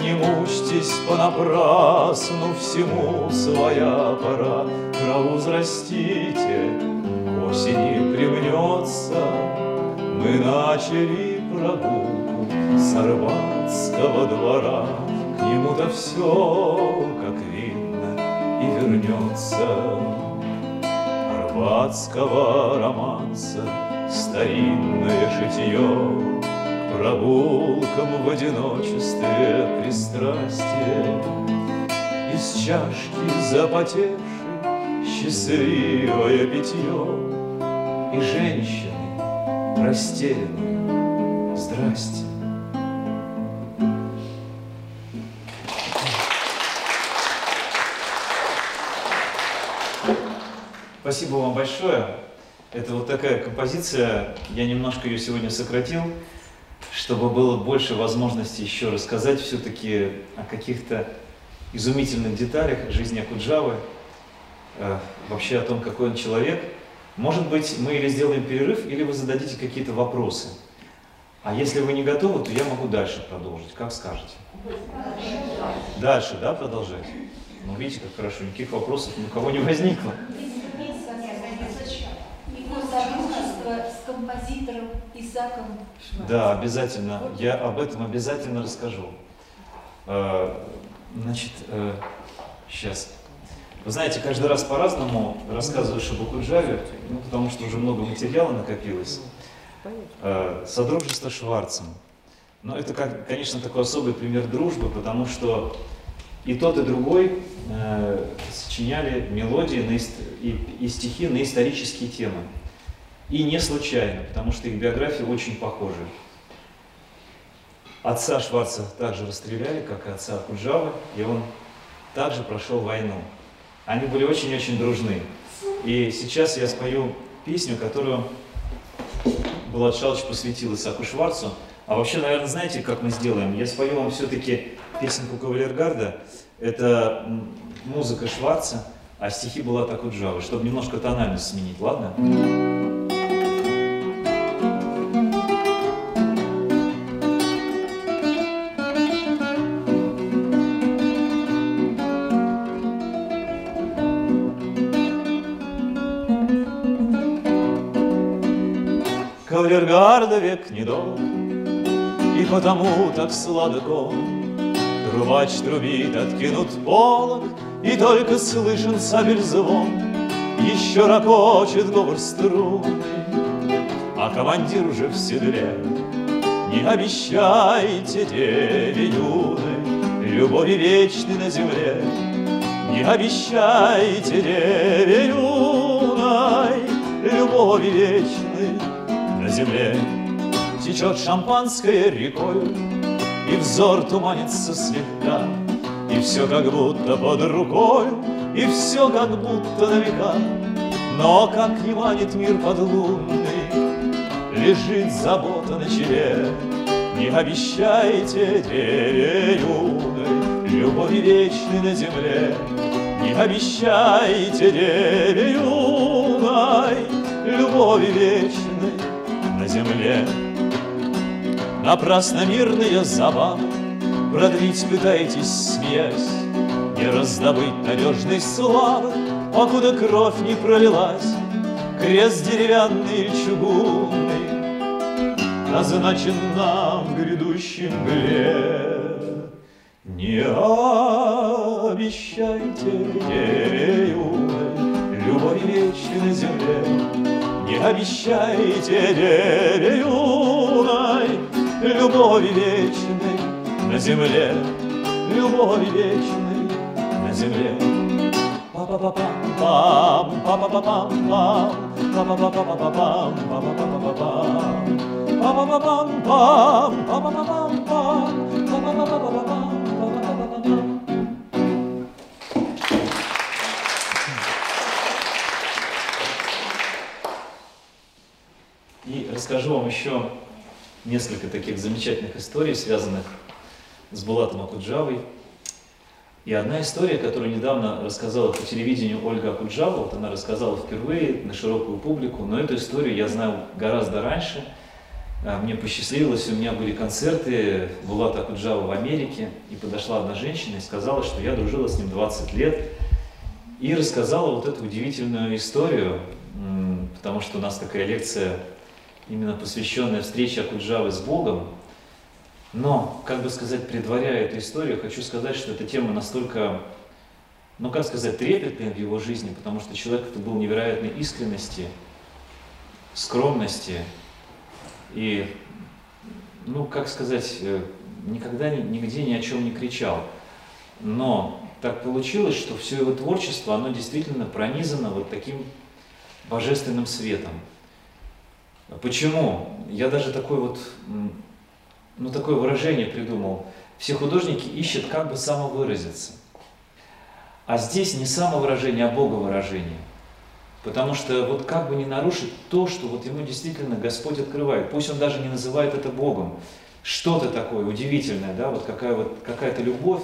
Не мучьтесь понапрасну, всему своя пора, Траву взрастите, к привнется. Мы начали прогулку с Арбатского двора, К нему-то все, как видно, и вернется. Арбатского романса старинное житье, прогулкам в одиночестве пристрастие. Из чашки запотевшей счастливое питье И женщины растерянные, здрасте. Спасибо вам большое. Это вот такая композиция, я немножко ее сегодня сократил, чтобы было больше возможности еще рассказать все-таки о каких-то изумительных деталях жизни Акуджавы, э, вообще о том, какой он человек. Может быть, мы или сделаем перерыв, или вы зададите какие-то вопросы. А если вы не готовы, то я могу дальше продолжить. Как скажете? Дальше, да, продолжать? Ну, видите, как хорошо, никаких вопросов ни у кого не возникло. с композитором Исаком Да, обязательно. Я об этом обязательно расскажу. Э, значит, сейчас. Э, вы знаете, каждый раз по-разному рассказываешь об Акуджаве, ну, потому что уже много материала накопилось. Э, Содружество Шварцем. Но это, как, конечно, такой особый пример дружбы, потому что и тот, и другой э, сочиняли мелодии на, и, и стихи на исторические темы. И не случайно, потому что их биографии очень похожи. Отца Шварца также расстреляли, как и отца Куджавы, и он также прошел войну. Они были очень-очень дружны. И сейчас я спою песню, которую Булат Шалыч посвятил Исаку Шварцу. А вообще, наверное, знаете, как мы сделаем? Я спою вам все-таки песенку Кавалергарда. Это музыка Шварца, а стихи Булата Куджавы, чтобы немножко тональность сменить, ладно? Кавалергарда век недолг, И потому так сладко Трубач трубит, откинут полог, И только слышен сабель звон, Еще ракочет говор струны, А командир уже в седле. Не обещайте деве юной Любови вечной на земле, Не обещайте деве юной Любови вечной земле Течет шампанское рекой, И взор туманится слегка, И все как будто под рукой, И все как будто на века. Но как не манит мир подлунный, Лежит забота на челе. Не обещайте деве юной Любови вечной на земле, Не обещайте деве юной Любови вечной на земле. Напрасно мирные забавы. Продлить пытаетесь, смеясь, Не раздобыть надежной славы, Покуда кровь не пролилась, Крест деревянный или чугунный Назначен нам в грядущем мгле. Не обещайте юной Любовь вечной земле, не обещайте деве юной Любови вечной на земле, Любови вечной на земле. Па-па-па-пам, па-па-па-пам-пам, па-па-па-па-пам, па-па-па-па-пам, па-па-па-пам-пам, па-па-па-пам-пам, па-па-па-па-пам. расскажу вам еще несколько таких замечательных историй, связанных с Булатом Акуджавой. И одна история, которую недавно рассказала по телевидению Ольга Акуджава, вот она рассказала впервые на широкую публику, но эту историю я знал гораздо раньше. А, мне посчастливилось, у меня были концерты Булата Акуджава в Америке, и подошла одна женщина и сказала, что я дружила с ним 20 лет, и рассказала вот эту удивительную историю, потому что у нас такая лекция именно посвященная встрече Акуджавы с Богом. Но, как бы сказать, предваряя эту историю, хочу сказать, что эта тема настолько, ну как сказать, трепетная в его жизни, потому что человек это был невероятной искренности, скромности и, ну как сказать, э, никогда нигде ни о чем не кричал. Но так получилось, что все его творчество, оно действительно пронизано вот таким божественным светом. Почему? Я даже такой вот, ну такое выражение придумал. Все художники ищут как бы самовыразиться. А здесь не самовыражение, а боговыражение. Потому что вот как бы не нарушить то, что вот ему действительно Господь открывает. Пусть он даже не называет это Богом. Что-то такое удивительное, да, вот какая вот какая-то любовь,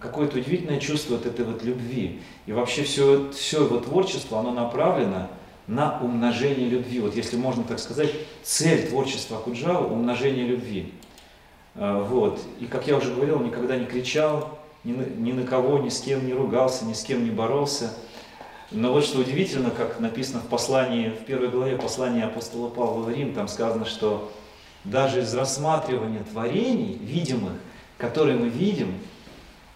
какое-то удивительное чувство от этой вот любви. И вообще все, все его творчество, оно направлено на умножение любви. Вот если можно так сказать, цель творчества Акуджава – умножение любви. А, вот. И, как я уже говорил, никогда не кричал, ни на, ни на кого, ни с кем не ругался, ни с кем не боролся. Но вот что удивительно, как написано в послании, в первой главе послания апостола Павла в Рим, там сказано, что даже из рассматривания творений, видимых, которые мы видим,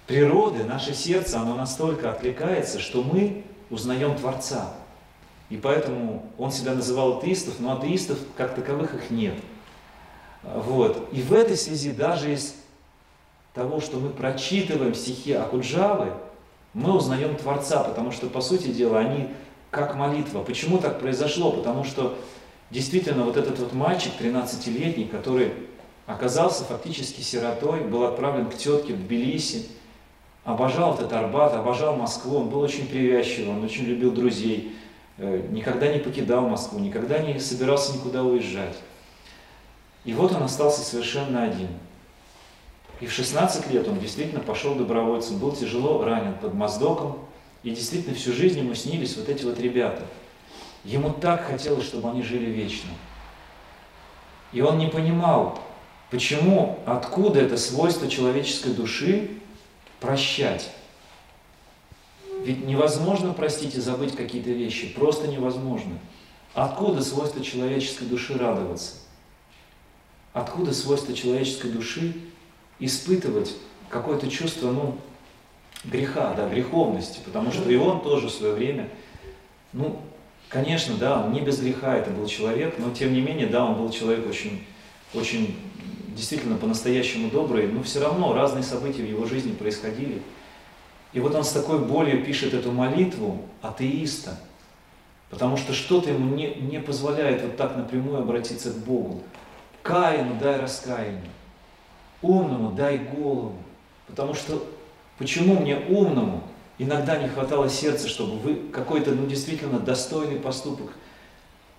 природы, наше сердце, оно настолько отвлекается, что мы узнаем Творца. И поэтому он себя называл атеистов, но атеистов как таковых их нет. Вот. И в этой связи даже из того, что мы прочитываем стихи Акуджавы, мы узнаем Творца, потому что, по сути дела, они как молитва. Почему так произошло? Потому что действительно вот этот вот мальчик, 13-летний, который оказался фактически сиротой, был отправлен к тетке в Тбилиси, обожал этот Арбат, обожал Москву, он был очень привязчив, он очень любил друзей, никогда не покидал Москву, никогда не собирался никуда уезжать. И вот он остался совершенно один. И в 16 лет он действительно пошел добровольцем, был тяжело ранен под Моздоком, и действительно всю жизнь ему снились вот эти вот ребята. Ему так хотелось, чтобы они жили вечно. И он не понимал, почему, откуда это свойство человеческой души прощать. Ведь невозможно простить и забыть какие-то вещи, просто невозможно. Откуда свойство человеческой души радоваться? Откуда свойство человеческой души испытывать какое-то чувство, ну, греха, да, греховности, потому что и он тоже в свое время, ну, конечно, да, он не без греха это был человек, но тем не менее, да, он был человек очень, очень действительно по-настоящему добрый, но все равно разные события в его жизни происходили. И вот он с такой болью пишет эту молитву атеиста, потому что что-то ему не, не позволяет вот так напрямую обратиться к Богу. Каину дай раскаяние, умному дай голову. Потому что почему мне умному иногда не хватало сердца, чтобы вы какой-то, ну, действительно достойный поступок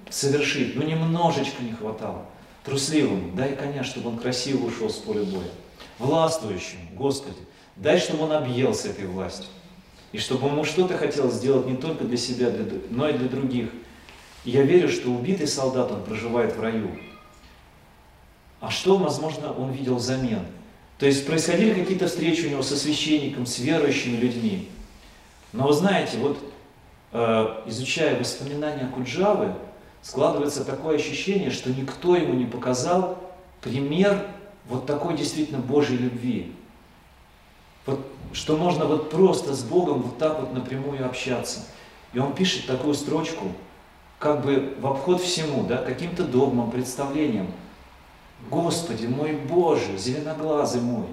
совершить? Ну, немножечко не хватало. Трусливому дай коня, чтобы он красиво ушел с поля боя. Властвующему, Господи, дай, чтобы он объелся этой властью. И чтобы ему что-то хотелось сделать не только для себя, но и для других. И я верю, что убитый солдат, он проживает в раю. А что, возможно, он видел взамен? То есть происходили какие-то встречи у него со священником, с верующими людьми. Но вы знаете, вот э, изучая воспоминания Куджавы, складывается такое ощущение, что никто ему не показал пример вот такой действительно Божьей любви. Вот, что можно вот просто с Богом вот так вот напрямую общаться. И он пишет такую строчку, как бы в обход всему, да, каким-то догмам, представлениям. Господи, мой Боже, зеленоглазый мой.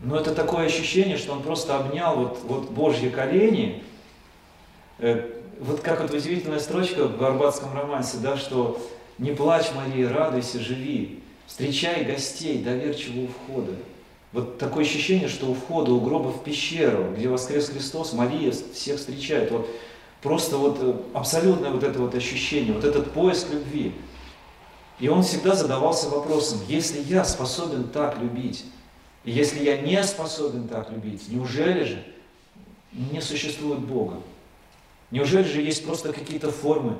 Но это такое ощущение, что он просто обнял вот, вот Божьи колени. Э, вот как вот удивительная строчка в Арбатском романсе, да, что «Не плачь, Мария, радуйся, живи, встречай гостей доверчиво у входа». Вот такое ощущение, что у входа, у гроба в пещеру, где воскрес Христос, Мария всех встречает. Вот просто вот э, абсолютное вот это вот ощущение, вот этот поиск любви – и он всегда задавался вопросом, если я способен так любить, и если я не способен так любить, неужели же не существует Бога? Неужели же есть просто какие-то формы,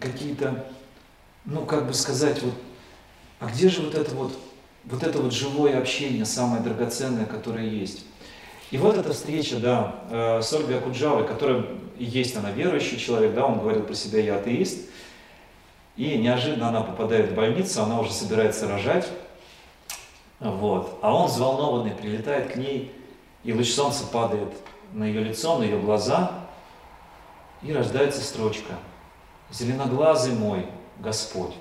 какие-то, ну как бы сказать, вот, а где же вот это вот, вот это вот живое общение, самое драгоценное, которое есть? И вот эта встреча, да, э, с Ольгой Акуджавой, которая есть она верующий человек, да, он говорил про себя, я атеист, и неожиданно она попадает в больницу, она уже собирается рожать. Вот. А он взволнованный прилетает к ней, и луч солнца падает на ее лицо, на ее глаза, и рождается строчка «Зеленоглазый мой Господь».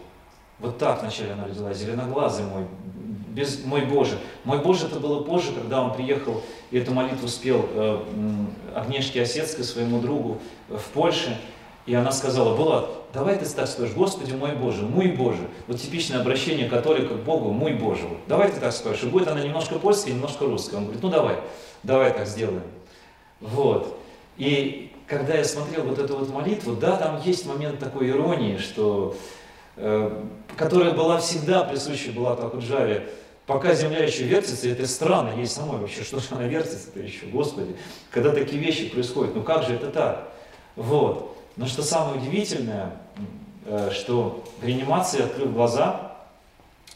Вот так вначале она родилась, «Зеленоглазый мой, без, мой Боже». Мой Боже это было позже, когда он приехал и эту молитву спел э, Агнешке Осетской, своему другу в Польше. И она сказала, Булат, давай ты так скажешь, Господи мой Боже, мой Боже. Вот типичное обращение католика к Богу, мой Боже. Давай ты так скажешь. И будет она немножко польская, немножко русская. Он говорит, ну давай, давай так сделаем. Вот. И когда я смотрел вот эту вот молитву, да, там есть момент такой иронии, что, э, которая была всегда присуща была Акуджаве. Пока земля еще вертится, это странно, ей самой вообще, что же она вертится-то еще, Господи. Когда такие вещи происходят, ну как же это так? Вот. Но что самое удивительное, э, что в реанимации, открыв глаза,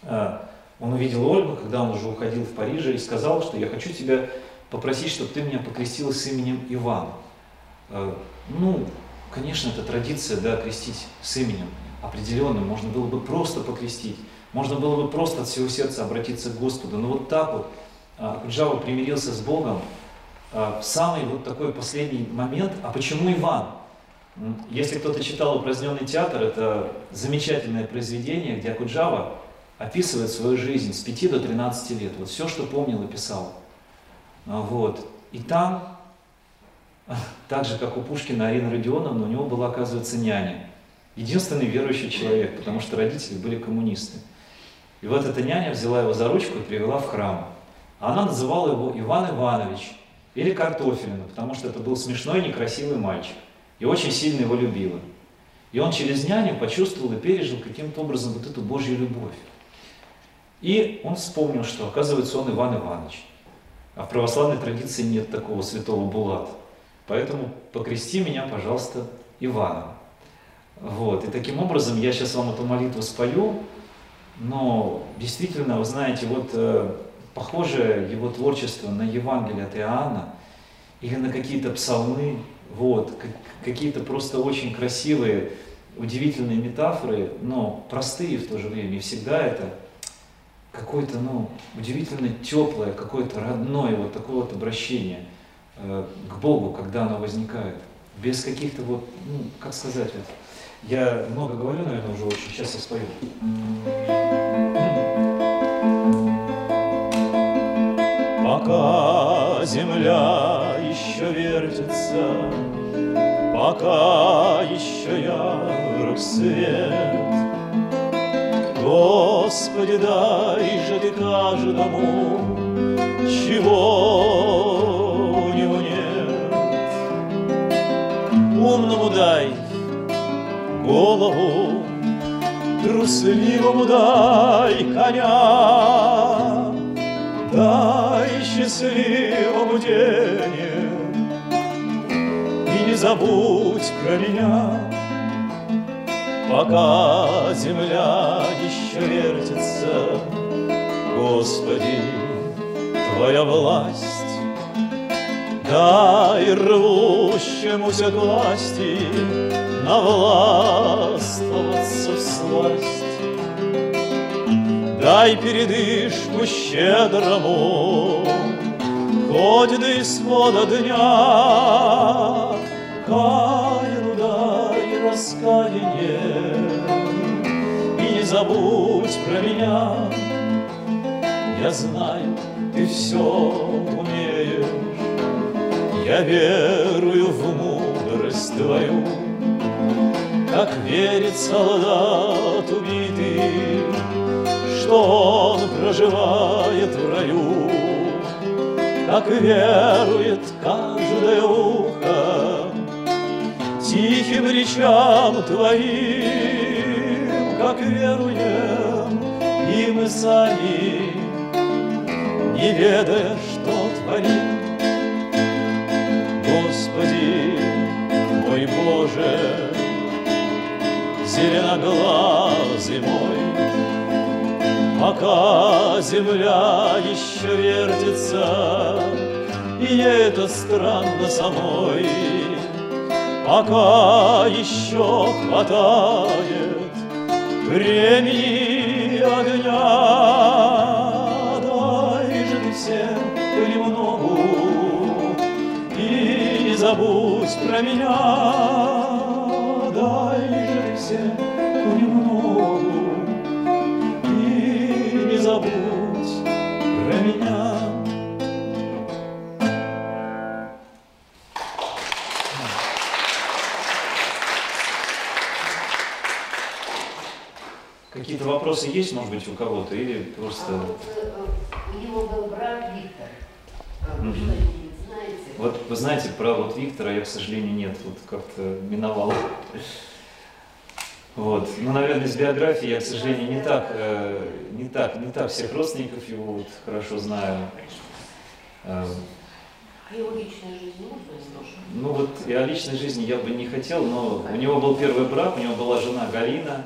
э, он увидел Ольгу, когда он уже уходил в Париже, и сказал, что я хочу тебя попросить, чтобы ты меня покрестила с именем Иван. Э, ну, конечно, это традиция, да, крестить с именем определенным. Можно было бы просто покрестить. Можно было бы просто от всего сердца обратиться к Господу. Но вот так вот Акуджава примирился с Богом в самый вот такой последний момент. А почему Иван? Если кто-то читал «Упраздненный театр», это замечательное произведение, где Акуджава описывает свою жизнь с 5 до 13 лет. Вот все, что помнил и писал. А, вот. И там, так же, как у Пушкина Арина Родионовна, у него была, оказывается, няня. Единственный верующий человек, потому что родители были коммунисты. И вот эта няня взяла его за ручку и привела в храм. Она называла его Иван Иванович или Картофелин, потому что это был смешной, некрасивый мальчик. И очень сильно его любила. И он через няню почувствовал и пережил каким-то образом вот эту Божью любовь. И он вспомнил, что, оказывается, он Иван Иванович. А в православной традиции нет такого святого Булата. Поэтому покрести меня, пожалуйста, Иваном. Вот. И таким образом я сейчас вам эту молитву спою, но действительно, вы знаете, вот э, похоже его творчество на Евангелие от Иоанна или на какие-то псалмы, вот, какие-то просто очень красивые, удивительные метафоры, но простые в то же время. И всегда это какое-то, ну, удивительно теплое, какое-то родное вот такое вот обращение э, к Богу, когда оно возникает. Без каких-то вот, ну, как сказать, вот, я много говорю, наверное, уже очень, сейчас я спою. Пока земля еще вертится, пока еще ярок свет, Господи, дай же ты каждому, чего у него нет. Умному дай голову, трусливому дай коня, дай счастливому денег и не забудь про меня. Пока земля еще вертится, Господи, Твоя власть, Дай рвущемуся власти Навластвоваться в сласть. Дай передышку щедрому, Хоть до исхода дня, Каину дай раскаяние, забудь про меня. Я знаю, ты все умеешь, Я верую в мудрость твою, Как верит солдат убитый, Что он проживает в раю, Как верует каждое ухо Тихим речам твоим, как веруем, и мы сами, не ведая, что мой Боже, зеленоглазый мой, Пока земля еще вертится, И это странно самой, Пока еще хватает времени огня. Про меня. Дай же ты всем понемногу и не забудь про меня. Какие-то вопросы есть, может быть, у кого-то, или просто... А вот, э, у него был брат Виктор. Угу. Вот вы знаете, про вот Виктора я, к сожалению, нет, вот как-то миновал. Вот. Ну, наверное, из биографии я, к сожалению, не так, э, не так, не так всех родственников его вот хорошо знаю. Э, А его личная жизнь можно немножко? Ну вот и о личной жизни я бы не хотел, но у него был первый брак, у него была жена Галина,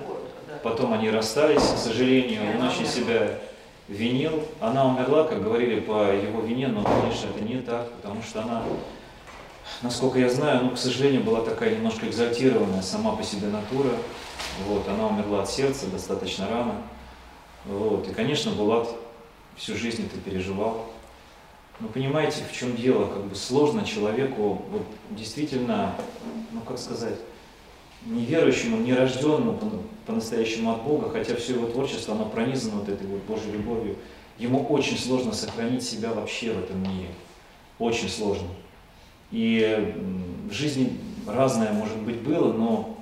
потом они расстались, к сожалению, он очень себя винил. Она умерла, как говорили, по его вине, но, конечно, это не так, потому что она, насколько я знаю, ну, к сожалению, была такая немножко экзальтированная сама по себе натура. Вот, она умерла от сердца достаточно рано. Вот, и, конечно, Булат всю жизнь это переживал. Но понимаете, в чем дело? Как бы сложно человеку вот, действительно, ну как сказать, неверующему, нерожденному по- по-настоящему от Бога, хотя все его творчество, оно пронизано вот этой вот Божьей любовью, ему очень сложно сохранить себя вообще в этом мире. Очень сложно. И в жизни разное, может быть, было, но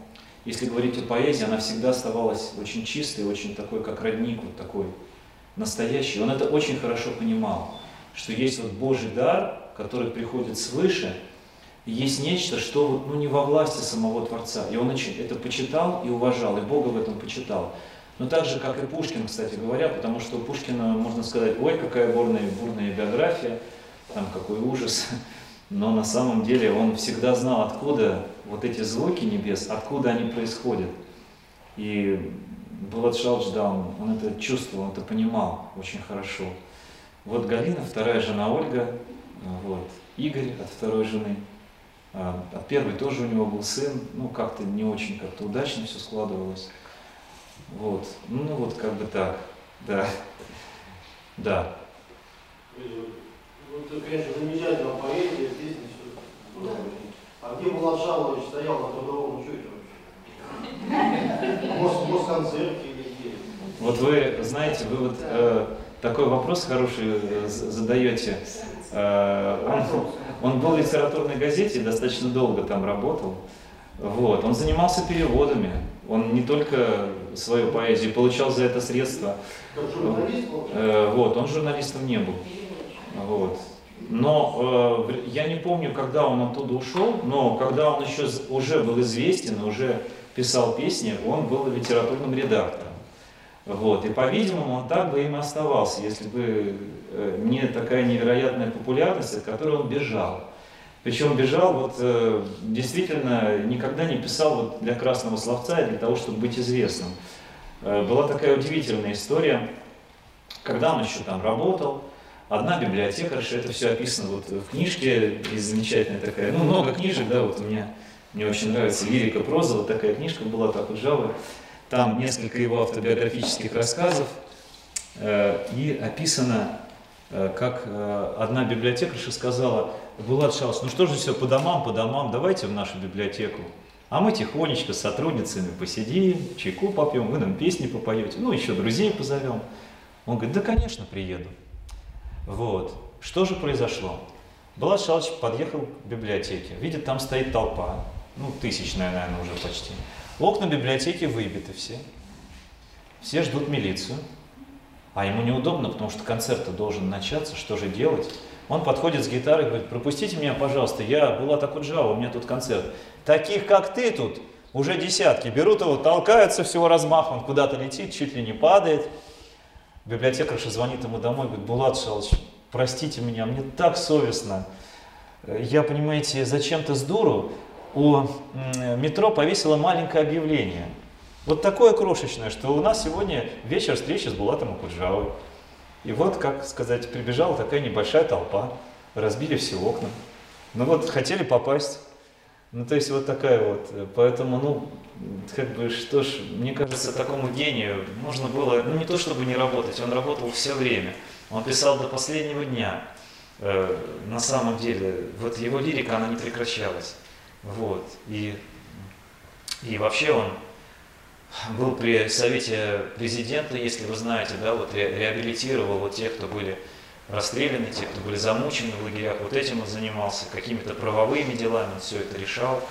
если говорить о поэзии, она всегда оставалась очень чистой, очень такой, как родник, вот такой настоящий. Он это очень хорошо понимал, что есть вот Божий дар, который приходит свыше, есть нечто, что ну, не во власти самого Творца. И он это почитал и уважал, и Бога в этом почитал. Но так же, как и Пушкин, кстати говоря, потому что у Пушкина можно сказать, ой, какая бурная, бурная биография, там какой ужас. Но на самом деле он всегда знал, откуда вот эти звуки небес, откуда они происходят. И Булат Шалч, да, он, это чувствовал, он это понимал очень хорошо. Вот Галина, вторая жена Ольга, вот, Игорь от второй жены, от первой тоже у него был сын, ну как-то не очень как-то удачно все складывалось. Вот, ну вот как бы так, да, да. Ну, это, конечно, замечательная поэзия, песни, все. здорово. А где Булат Шалович стоял на трудовом учете вообще? Мос, Москонцерте или где? Вот вы знаете, вы вот э, такой вопрос хороший э, задаете. Э, он, он был в литературной газете, достаточно долго там работал. Вот. Он занимался переводами. Он не только свою поэзию получал за это средства. Э, вот. Он журналистом не был. Вот. Но э, я не помню, когда он оттуда ушел, но когда он еще уже был известен, уже писал песни, он был литературным редактором. Вот. И, по-видимому, он так бы им оставался, если бы не такая невероятная популярность, от которой он бежал. Причем бежал, вот э, действительно, никогда не писал вот для красного словца и для того, чтобы быть известным. Э, была такая удивительная история, когда он еще там работал, одна библиотекарша, это все описано вот в книжке, есть замечательная такая, ну, много книжек, да, вот у меня, мне очень нравится лирика, проза, вот такая книжка была, так вот Жавы, там несколько его автобиографических рассказов, э, и описано, э, как э, одна библиотекарша сказала, Булат Шалович, ну что же все по домам, по домам, давайте в нашу библиотеку. А мы тихонечко с сотрудницами посидим, чайку попьем, вы нам песни попоете, ну еще друзей позовем. Он говорит, да, конечно, приеду. Вот. Что же произошло? Булат Шалович подъехал к библиотеке, видит, там стоит толпа, ну, тысячная, наверное, уже почти. Окна библиотеки выбиты все. Все ждут милицию. А ему неудобно, потому что концерт должен начаться, что же делать? Он подходит с гитарой и говорит, пропустите меня, пожалуйста, я была такой Джава, у меня тут концерт. Таких, как ты тут, уже десятки. Берут его, толкаются всего размаха, он куда-то летит, чуть ли не падает. Библиотекарша звонит ему домой, говорит, Булат Шалович, простите меня, мне так совестно. Я, понимаете, зачем-то с дуру у метро повесила маленькое объявление. Вот такое крошечное, что у нас сегодня вечер встречи с Булатом Акуджавой. И вот, как сказать, прибежала такая небольшая толпа, разбили все окна. Ну вот, хотели попасть. Ну, то есть вот такая вот. Поэтому, ну, как бы, что ж, мне кажется, такому гению можно было, ну, не то чтобы не работать, он работал все время. Он писал до последнего дня. Э, на самом деле, вот его лирика, она не прекращалась. Вот. И, и вообще он был при совете президента, если вы знаете, да, вот ре- реабилитировал вот тех, кто были расстреляны, те, кто были замучены в лагерях, вот этим он занимался, какими-то правовыми делами он все это решал.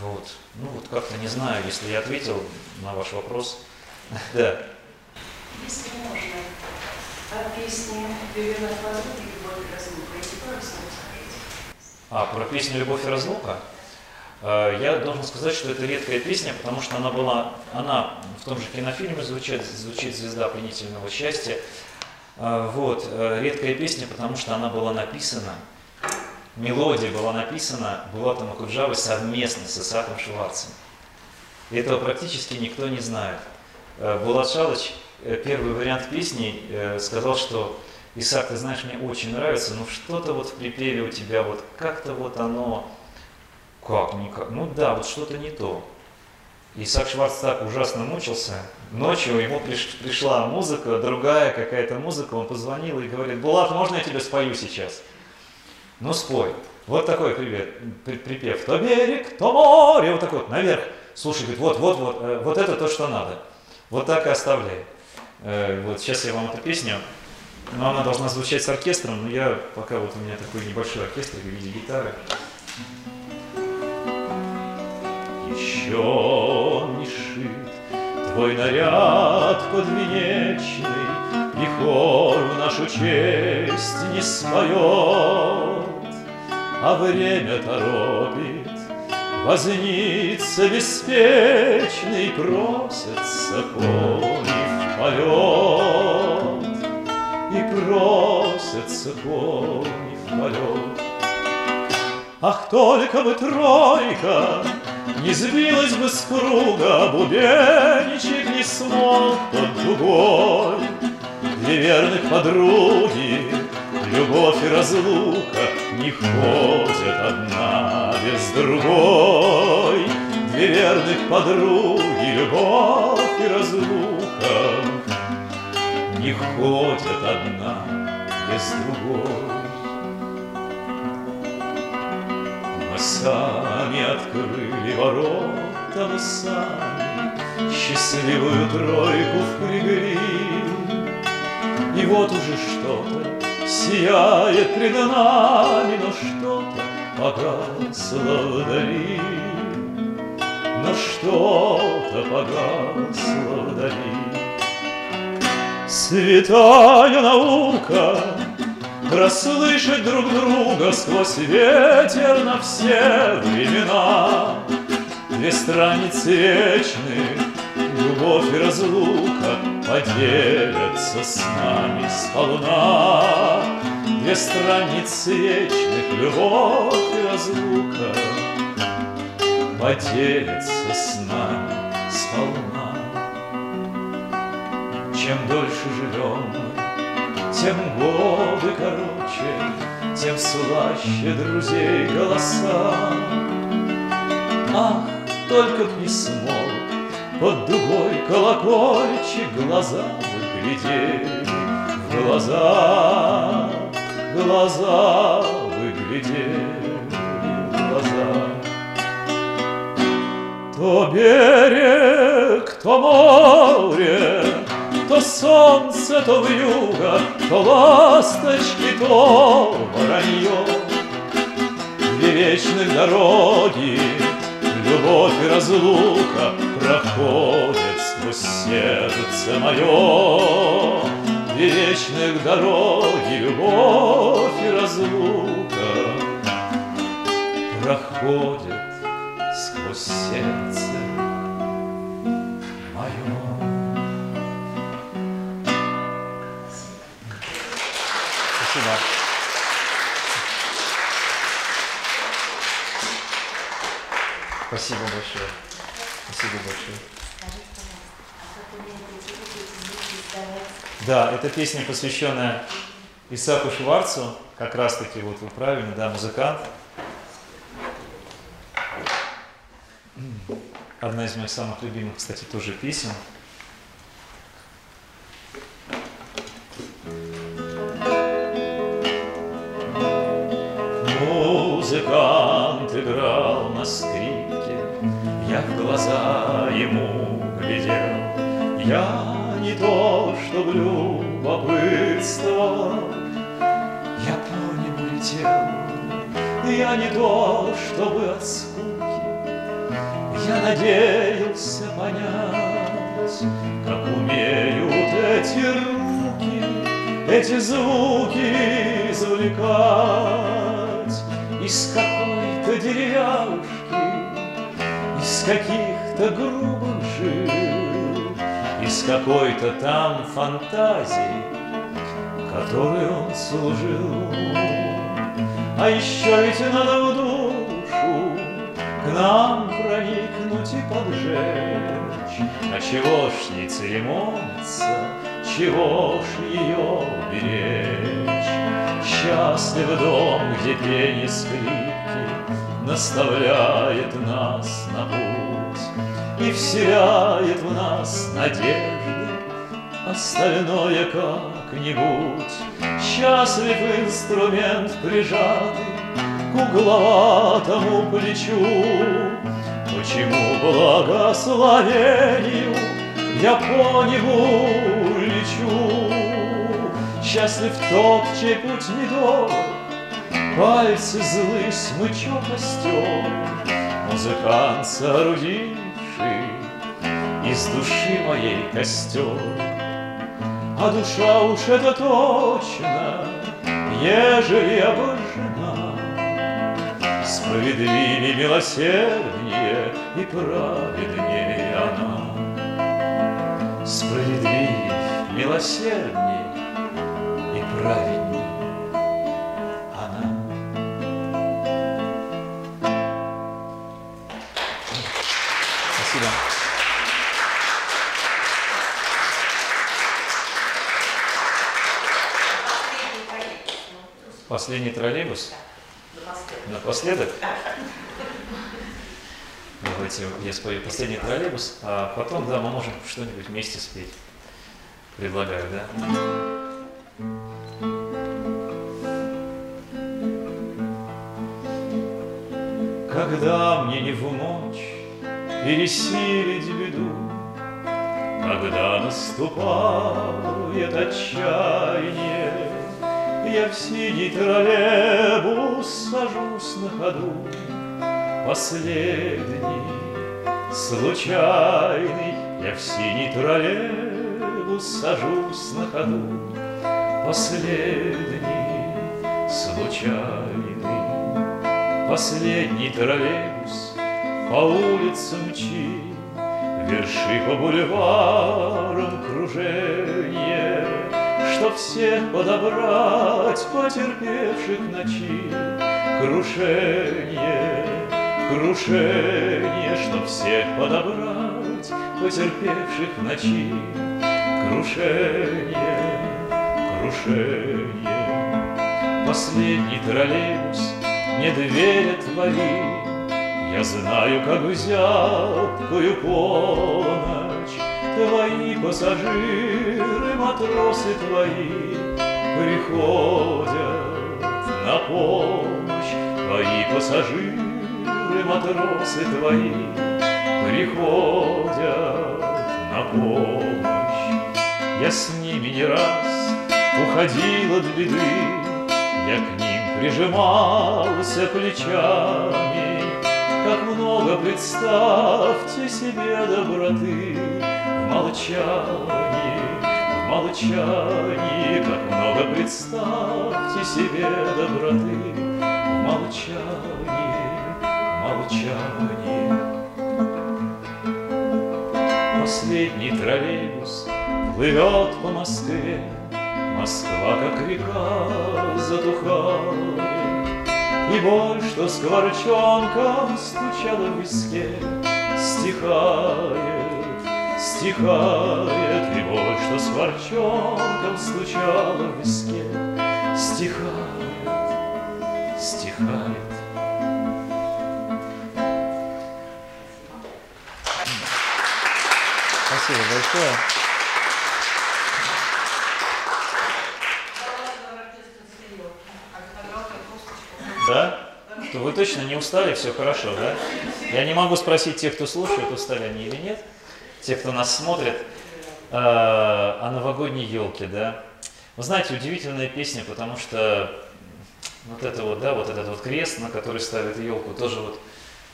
Вот. Ну вот как-то не знаю, если я ответил на ваш вопрос. Да. Если можно, о песне «Виолетта подруги любовь и разлука» эти пару слов скажите. А про песню «Любовь и разлука» я должен сказать, что это редкая песня, потому что она была, она в том же кинофильме звучит, звучит «Звезда пленительного счастья». Э, Вот, э, редкая песня, потому что она была написана, мелодия была написана Булатом Акуджавой совместно с Исаком Шварцем. Этого практически никто не знает. Э, Булат Шалыч, э, первый вариант песни, э, сказал, что Исаак, ты знаешь, мне очень нравится, но что-то вот в припеве у тебя, вот как-то вот оно, как, никак, ну да, вот что-то не то. Исаак Шварц так ужасно мучился. Ночью ему приш, пришла музыка, другая какая-то музыка, он позвонил и говорит, Булат, можно я тебе спою сейчас? Ну спой. Вот такой привет, припев. То берег, то море, вот такой вот, наверх. Слушай, говорит, вот, вот, вот, э, вот это то, что надо. Вот так и оставляй. Э, вот сейчас я вам эту песню, но она должна звучать с оркестром, но я пока вот у меня такой небольшой оркестр в виде гитары. Еще не шит. Твой наряд подвенечный, И хор в нашу честь не споет, А время торопит Возница беспечный Просятся кони в полет, И просятся кони в полет. Ах, только бы тройка не сбилась бы с круга, Бубенчик не смог под дугой. Две верных подруги, любовь и разлука Не ходят одна без другой. Две верных подруги, любовь и разлука Не ходят одна без другой. Сами открыли ворота, мы сами Счастливую тройку впрягли. И вот уже что-то сияет пред нами, Но что-то погасло вдали. Но что-то погасло вдали. Святая наука Расслышать друг друга сквозь ветер на все времена. Две страницы вечных, любовь и разлука Поделятся с нами сполна. Две страницы вечных, любовь и разлука Поделятся с нами сполна. Чем дольше живем тем годы короче, тем слаще друзей голоса. Ах, только б не смог под дугой колокольчик глаза вы глядели, в глаза, глаза вы глядели, в глаза. То берег, то море, то солнце, то вьюга, то ласточки, то воронье. Две вечных дороги, любовь и разлука Проходят сквозь сердце мое. Две вечных дороги, любовь и разлука Проходят Спасибо большое. Спасибо большое. Да, эта песня посвященная Исаку Шварцу, как раз таки, вот вы правильно, да, музыкант. Одна из моих самых любимых, кстати, тоже песен. Музыкант играл Я в глаза ему глядел. Я не то, что любопытство, Я по небу летел. Я не то, чтобы от скуки, Я надеялся понять, Как умеют эти руки, Эти звуки извлекать из какой-то деревяшки, каких-то грубых жил, из какой-то там фантазии, которой он служил. А еще ведь надо в душу к нам проникнуть и поджечь. А чего ж не церемониться, чего ж ее беречь? Счастлив дом, где пение скрипки Наставляет нас на путь И вселяет в нас надежды. Остальное как-нибудь. Счастлив инструмент прижатый К угловатому плечу. Почему благословению Я по небу лечу? Счастлив тот, чей путь недолг, Пальцы злы смычок остер, Музыкант, соорудивший Из души моей костер. А душа уж это точно, Ежели обожжена, Справедливее, милосерднее И праведнее она. Справедливее, милосерднее и праведней Спасибо. Последний троллейбус, Последний троллейбус ну, напоследок. напоследок. Давайте я спою последний троллейбус, а потом, да, мы можем что-нибудь вместе спеть. Предлагаю, да? Когда мне не в мочь пересилить беду, Когда наступает отчаяние, Я в синий троллейбус сажусь на ходу, Последний, случайный, Я в синий троллейбус сажусь на ходу, Последний, случайный. Последний троллейбус по улицам мчи, Верши по бульварам кружение, Чтоб всех подобрать потерпевших ночи. Крушение, крушение, Чтоб всех подобрать потерпевших ночи. Крушение, крушение. Последний троллейбус не двери твори, Я знаю, как в полночь Твои пассажиры, матросы твои Приходят на помощь. Твои пассажиры, матросы твои Приходят на помощь. Я с ними не раз уходил от беды я к ним прижимался плечами, Как много, представьте себе доброты. В молчании, в молчании, Как много, представьте себе доброты. В молчании, в молчании. Последний троллейбус плывет по Москве, Москва, как река, затухает, И боль, что скворчонком стучала в виске, Стихает, стихает, И боль, что скворчонком стучала в виске, Стихает, стихает. Спасибо большое. Да? То вы точно не устали, все хорошо, да? Я не могу спросить тех, кто слушает, устали они или нет. Те, кто нас смотрит, э, о новогодней елке, да? Вы знаете, удивительная песня, потому что вот это вот, да, вот этот вот крест, на который ставят елку, тоже вот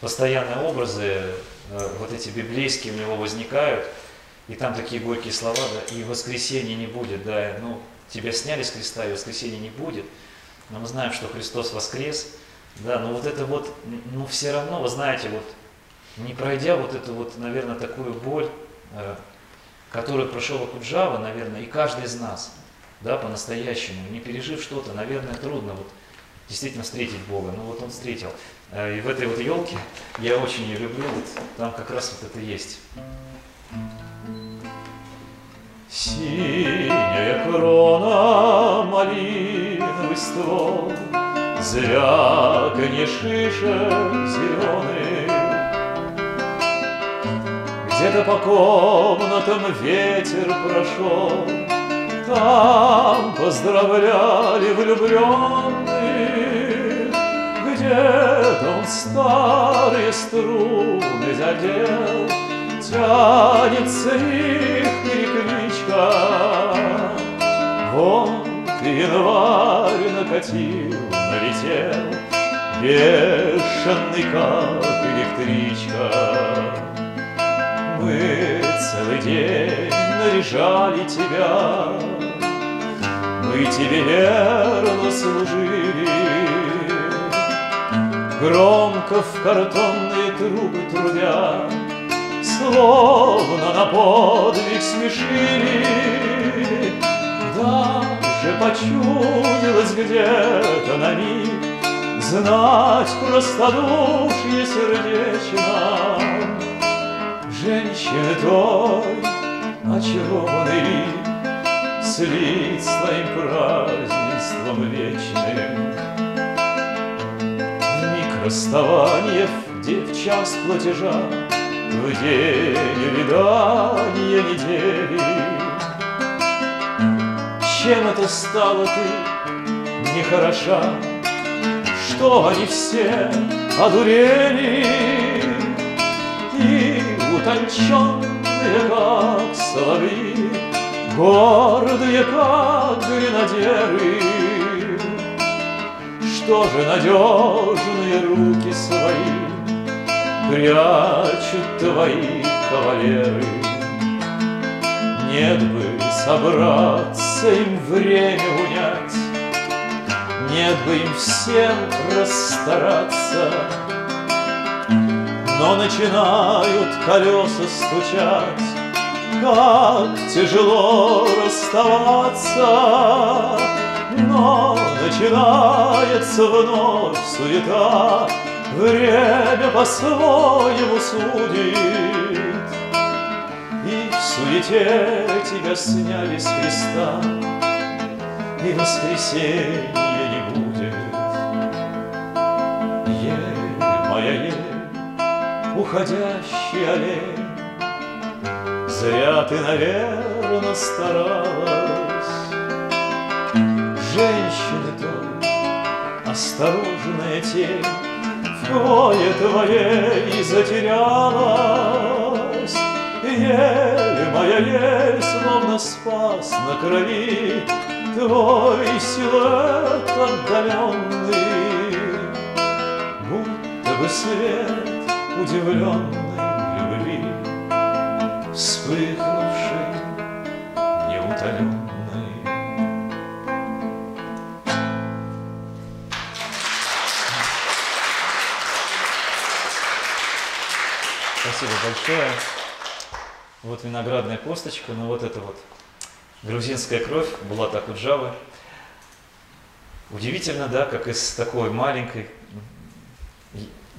постоянные образы, э, вот эти библейские у него возникают, и там такие горькие слова, да, и воскресения не будет, да, ну, тебя сняли с креста, и воскресения не будет, но мы знаем, что Христос воскрес, да, но вот это вот, ну, все равно, вы знаете, вот, не пройдя вот эту вот, наверное, такую боль, э, которую прошел Акуджава, наверное, и каждый из нас, да, по-настоящему, не пережив что-то, наверное, трудно вот действительно встретить Бога. Ну вот он встретил. Э, и в этой вот елке я очень ее люблю, вот там как раз вот это есть. Синяя крона, малиновый ствол, Звяканье шишек зеленых. Где-то по комнатам ветер прошел, Там поздравляли влюбленных, Где-то он старые струны задел, Тянется их перекличка. Вот январь накатил, налетел, Бешеный, как электричка. Мы целый день наряжали тебя, Мы тебе верно служили. Громко в картонные трубы трубя, Словно на подвиг смешили. Даже почудилось где-то на миг. Знать простодушье сердечно. Женщины той очарованный лик Слит своим празднеством вечным. В миг расставания, где в час платежа В день видания недели Чем это стало ты нехороша? Что они все одурели И утонченные, как соловьи, Гордые, как гренадеры. Что же надежные руки свои Прячут твои кавалеры? Нет бы собраться им время унять, Нет бы им всем расстараться, но начинают колеса стучать, Как тяжело расставаться. Но начинается вновь суета, Время по-своему судит. Суете тебя сняли с креста, И воскресенья не будет. Ель моя ель, уходящий олень, Зря ты, наверное, старалась. Женщины той, осторожная тень, В кое твоей затерялась. Ель моя ель, словно спас на крови Твой силуэт отдаленный, Будто бы свет удивленной любви, Вспыхнувший, неутоленный. Спасибо большое. Вот виноградная косточка, ну вот это вот грузинская кровь Булата Куджавы. Удивительно, да, как из такой маленькой,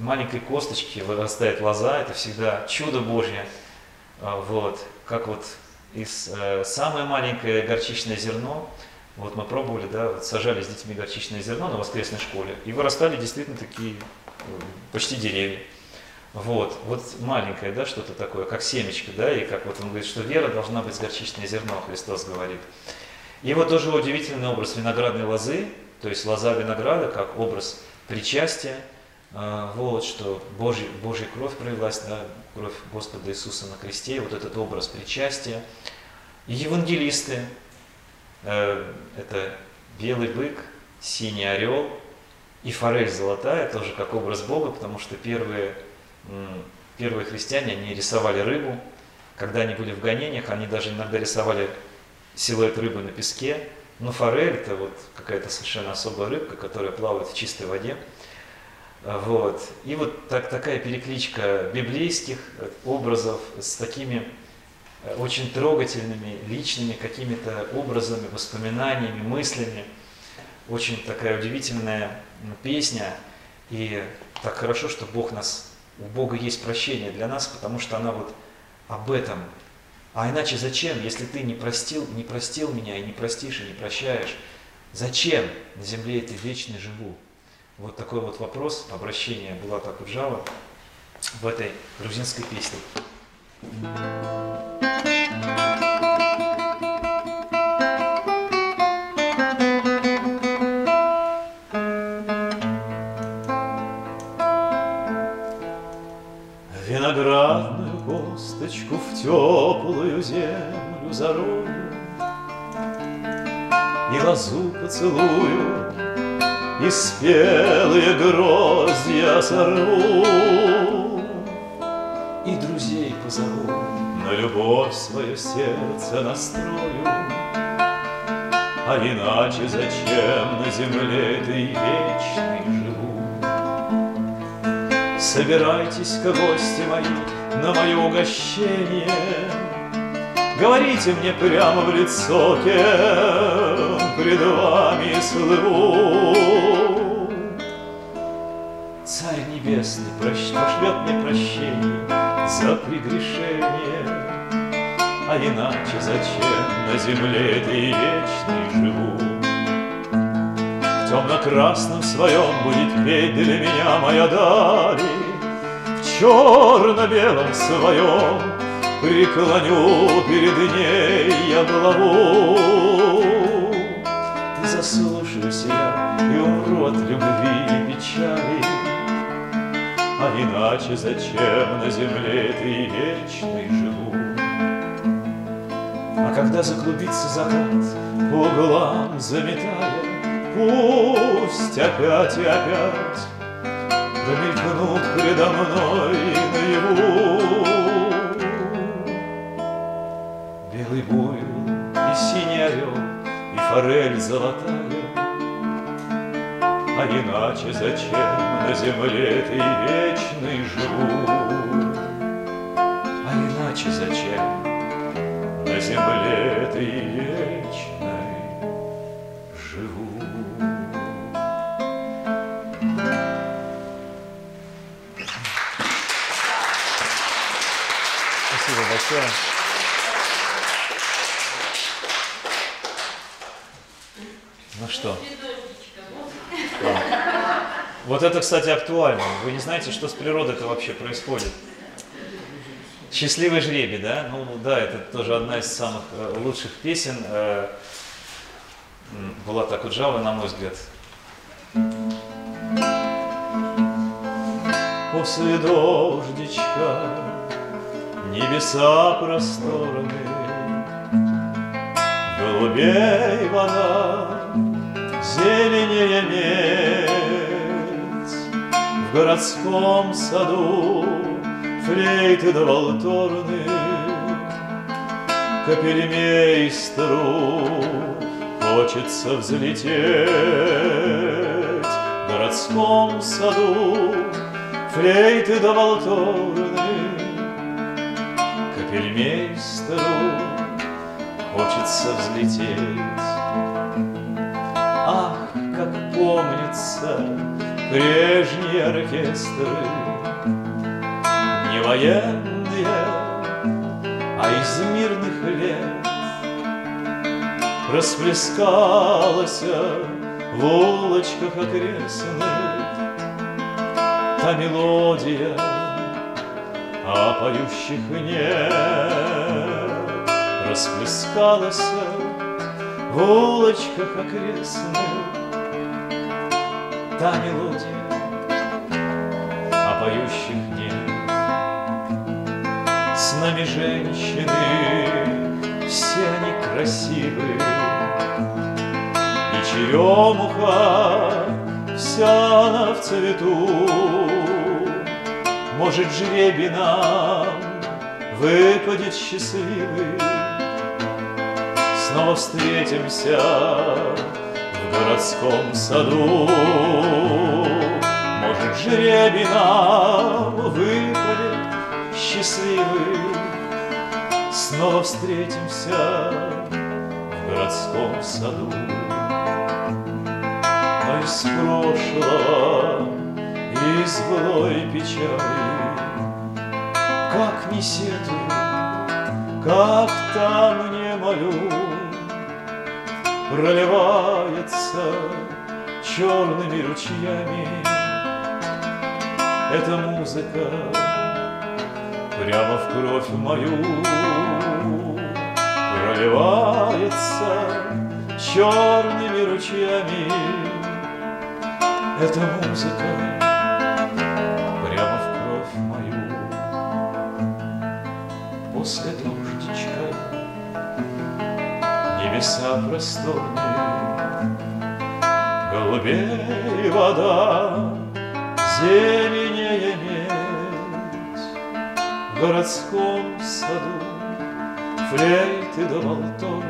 маленькой косточки вырастает лоза, это всегда чудо Божье. А, Вот, как вот из э, самое маленькое горчичное зерно, вот мы пробовали, да, вот сажали с детьми горчичное зерно на воскресной школе, и вырастали действительно такие э, почти деревья. Вот, вот маленькое, да, что-то такое, как семечко, да, и как вот он говорит, что вера должна быть горчичное зерно, Христос говорит. И вот тоже удивительный образ виноградной лозы, то есть лоза винограда как образ причастия, а, вот, что Божий, Божья кровь пролилась, да, кровь Господа Иисуса на кресте, вот этот образ причастия. И евангелисты, э, это белый бык, синий орел и форель золотая, тоже как образ Бога, потому что первые Первые христиане, они рисовали рыбу. Когда они были в гонениях, они даже иногда рисовали силуэт рыбы на песке. Но форель – это вот какая-то совершенно особая рыбка, которая плавает в чистой воде. Вот. И вот так, такая перекличка библейских образов с такими очень трогательными, личными какими-то образами, воспоминаниями, мыслями. очень такая удивительная песня. И так хорошо, что Бог нас, у Бога есть прощение для нас, потому что она вот об этом. А иначе зачем, если ты не простил, не простил меня и не простишь, и не прощаешь, зачем на земле ты вечный живу? Вот такой вот вопрос, обращение Булата Куджава в этой грузинской песне. Виноградную косточку в теплую землю зарою. И лозу поцелую, и спелые гроздья сорву И друзей позову, на любовь свое сердце настрою. А иначе зачем на земле ты вечный живу? Собирайтесь-ка, гости мои, на мое угощение. Говорите мне прямо в лицо, кем пред вами слыву. Царь Небесный пошлет мне прощение за прегрешение, А иначе зачем на земле ты вечный живу? В темно-красном своем будет петь для меня моя Дали, черно-белом своем преклоню перед ней я главу. Ты заслушайся я и умру от любви и печали, А иначе зачем на земле ты вечный живу? А когда заклубится закат, по углам заметая, Пусть опять и опять Промелькнут предо мной наяву Белый буйвол и синий орел, и форель золотая, А иначе зачем на земле ты вечный живу? А иначе зачем на земле ты вечной Большое. Ну что? Вот это, кстати, актуально. Вы не знаете, что с природой-то вообще происходит? Счастливый жребий, да? Ну да, это тоже одна из самых э, лучших песен э, м, Булата Куджавы, на мой взгляд. После дождичка небеса просторные, Голубей вода, зеленее медь. В городском саду флейты да валторны, Капельмейстеру хочется взлететь. В городском саду флейты да валторны, Капельмейстеру хочется взлететь. Ах, как помнится прежние оркестры, Не военные, а из мирных лет. Расплескалась в улочках окрестных Та мелодия, а поющих нет. Расплескалась в улочках окрестных Та мелодия, а поющих нет. С нами женщины, все они красивы. И черемуха, вся она в цвету Может, жребий нам выпадет счастливый. Снова встретимся в городском саду. Может, жребий нам выпадет счастливый. Снова встретимся в городском саду. Из прошлого, из былой печали. Как не сетую, как там не молю, Проливается черными ручьями Эта музыка прямо в кровь мою. Проливается черными ручьями Эта музыка После дождичка. Небеса просторные Голубей вода, зеленее медь В городском саду флейты до волторны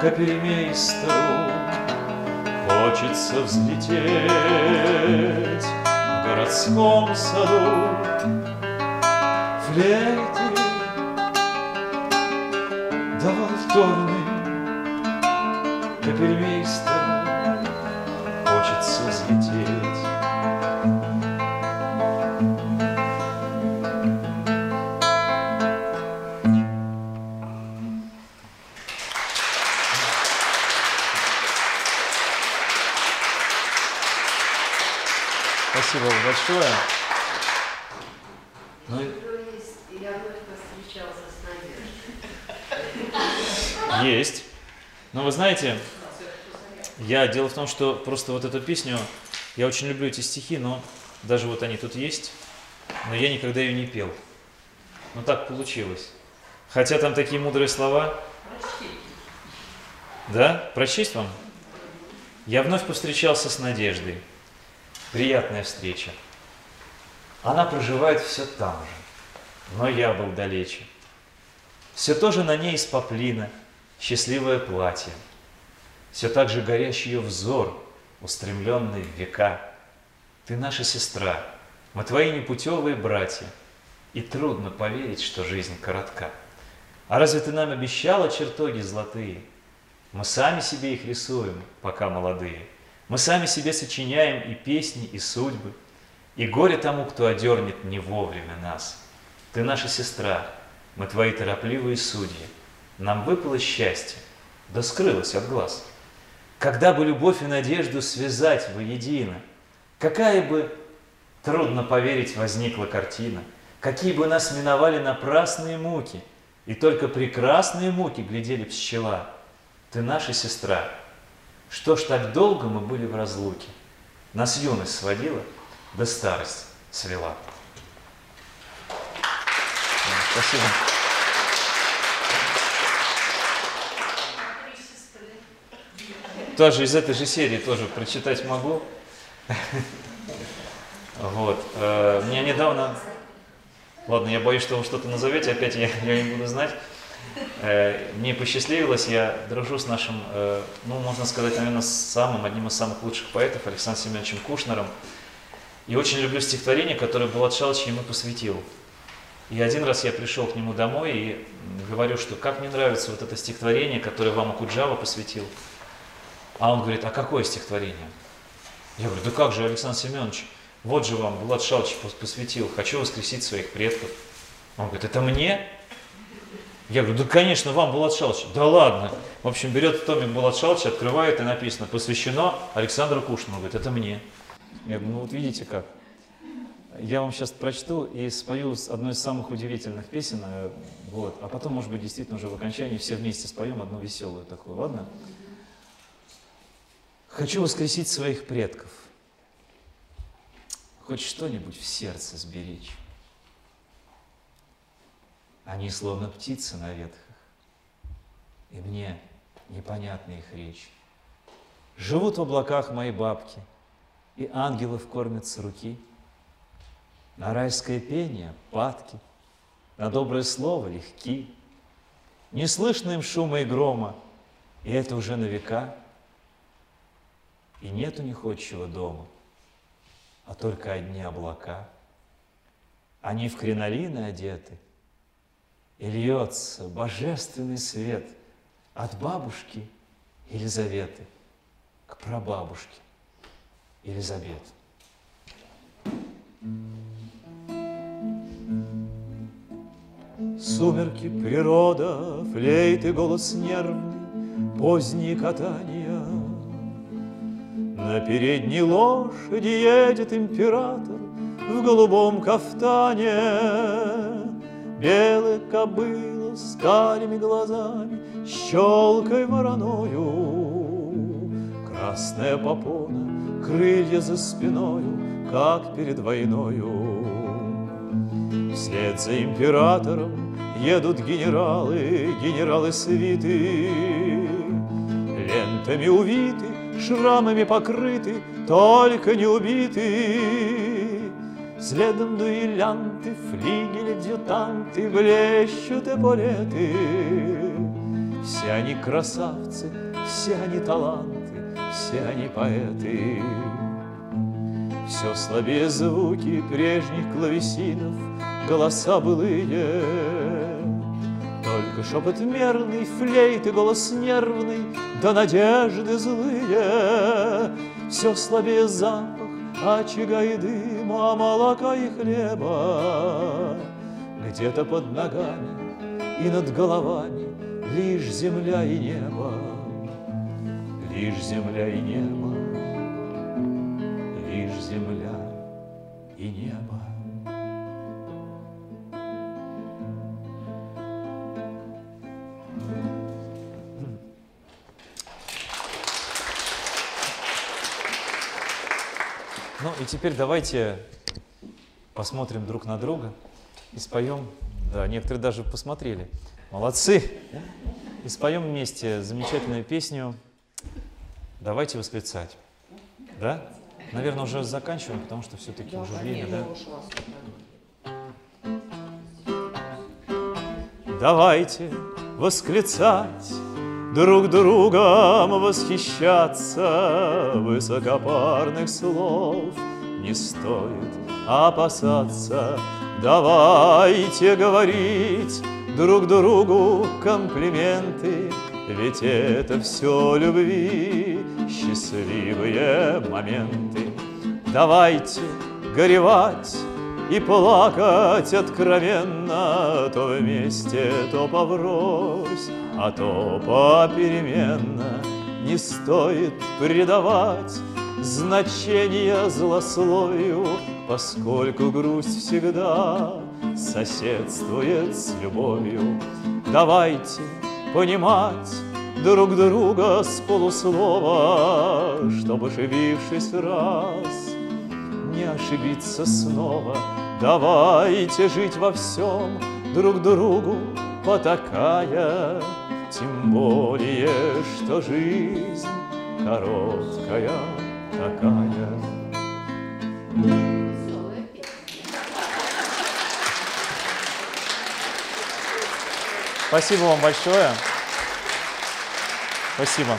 Капельмейстеру хочется взлететь. В городском саду флейты до волторны Капельмейстеру хочется взлететь Спасибо большое. Ну, и- Я вновь повстречался с Надеждой. Есть. Но вы знаете, я дело в том, что просто вот эту песню, я очень люблю эти стихи, но даже вот они тут есть, но я никогда ее не пел. Ну так получилось. Хотя там такие мудрые слова. Да? Прочесть вам? Я вновь повстречался с Надеждой. Приятная встреча. Она проживает все там же, но я был далече. Все тоже на ней из поплина, счастливое платье. Все так же горящий ее взор, устремленный в века. Ты наша сестра, мы твои непутевые братья, и трудно поверить, что жизнь коротка. А разве ты нам обещала чертоги золотые? Мы сами себе их рисуем, пока молодые. Мы сами себе сочиняем и песни, и судьбы. И горе тому, кто одернет не вовремя нас. Ты наша сестра, мы твои торопливые судьи. Нам выпало счастье, да скрылось от глаз. Когда бы любовь и надежду связать воедино, какая бы, трудно поверить, возникла картина, какие бы нас миновали напрасные муки, и только прекрасные муки глядели пчела. Ты наша сестра. Что ж так долго мы были в разлуке? Нас юность сводила, да старость свела. Спасибо. Три сестры. Тоже из этой же серии тоже прочитать могу. Вот. э, Меня недавно... Ладно, я боюсь, что вы что-то назовете, опять я, я не буду знать. Э, Мне посчастливилось, я дружу с нашим, э, ну, можно сказать, наверное, с самым, одним из самых лучших поэтов, Александром Семеновичем Кушнером. И очень люблю стихотворение, которое Булат Шалыч ему посвятил. И один раз я пришел к нему домой и говорю, что как мне нравится вот это стихотворение, которое вам Акуджава посвятил. А он говорит, а какое стихотворение? Я говорю, да как же, Александр Семенович, вот же вам Шалыч пос- посвятил, хочу воскресить своих предков. Он говорит, это мне? Я говорю, да конечно, вам Булат Шалыч. Да ладно. В общем, берет томик Булат Шалыч, открывает и написано, посвящено Александру Кушину. Он говорит, это мне. Я говорю, ну вот видите как. Я вам сейчас прочту и спою одну из самых удивительных песен, э, вот, а потом, может быть, действительно уже в окончании все вместе споем одну веселую такую, ладно? Хочу воскресить своих предков, хоть что-нибудь в сердце сберечь. Они словно птицы на ветках, и мне непонятна их речь. Живут в облаках мои бабки, и ангелов кормят с руки. На райское пение падки, на доброе слово легки. Не слышно им шума и грома, и это уже на века. И нет у них отчего дома, а только одни облака. Они в кринолины одеты, и льется божественный свет от бабушки Елизаветы. к прабабушке Елизабет. Сумерки, природа, флейты, голос нервный, поздние катания. На передней лошади едет император в голубом кафтане. Белая кобыла с карими глазами, щелкой вороною. Красная попона, крылья за спиною, как перед войною. Вслед за императором едут генералы, генералы свиты, Лентами увиты, шрамами покрыты, только не убиты. Следом дуэлянты, флигели, адъютанты, блещут эполеты. Все они красавцы, все они таланты, все они поэты. Все слабее звуки прежних клавесинов, голоса былые. Только шепот мерный, флейты, голос нервный, да надежды злые. Все слабее запах очага и дыма, молока и хлеба. Где-то под ногами и над головами лишь земля и небо, лишь земля и небо, лишь земля и теперь давайте посмотрим друг на друга и споем. Да, некоторые даже посмотрели. Молодцы! И споем вместе замечательную песню «Давайте восклицать». Да? Наверное, уже заканчиваем, потому что все-таки уже время, да? Давайте восклицать, друг другом восхищаться, Высокопарных слов не стоит опасаться. Давайте говорить друг другу комплименты, Ведь это все любви, счастливые моменты. Давайте горевать и плакать откровенно, То вместе, то поврось, а то попеременно. Не стоит предавать значения злословию, Поскольку грусть всегда соседствует с любовью. Давайте понимать друг друга с полуслова, Чтобы, живившись раз, не ошибиться снова. Давайте жить во всем друг другу потакая, Тем более, что жизнь короткая такая. Спасибо вам большое. Спасибо.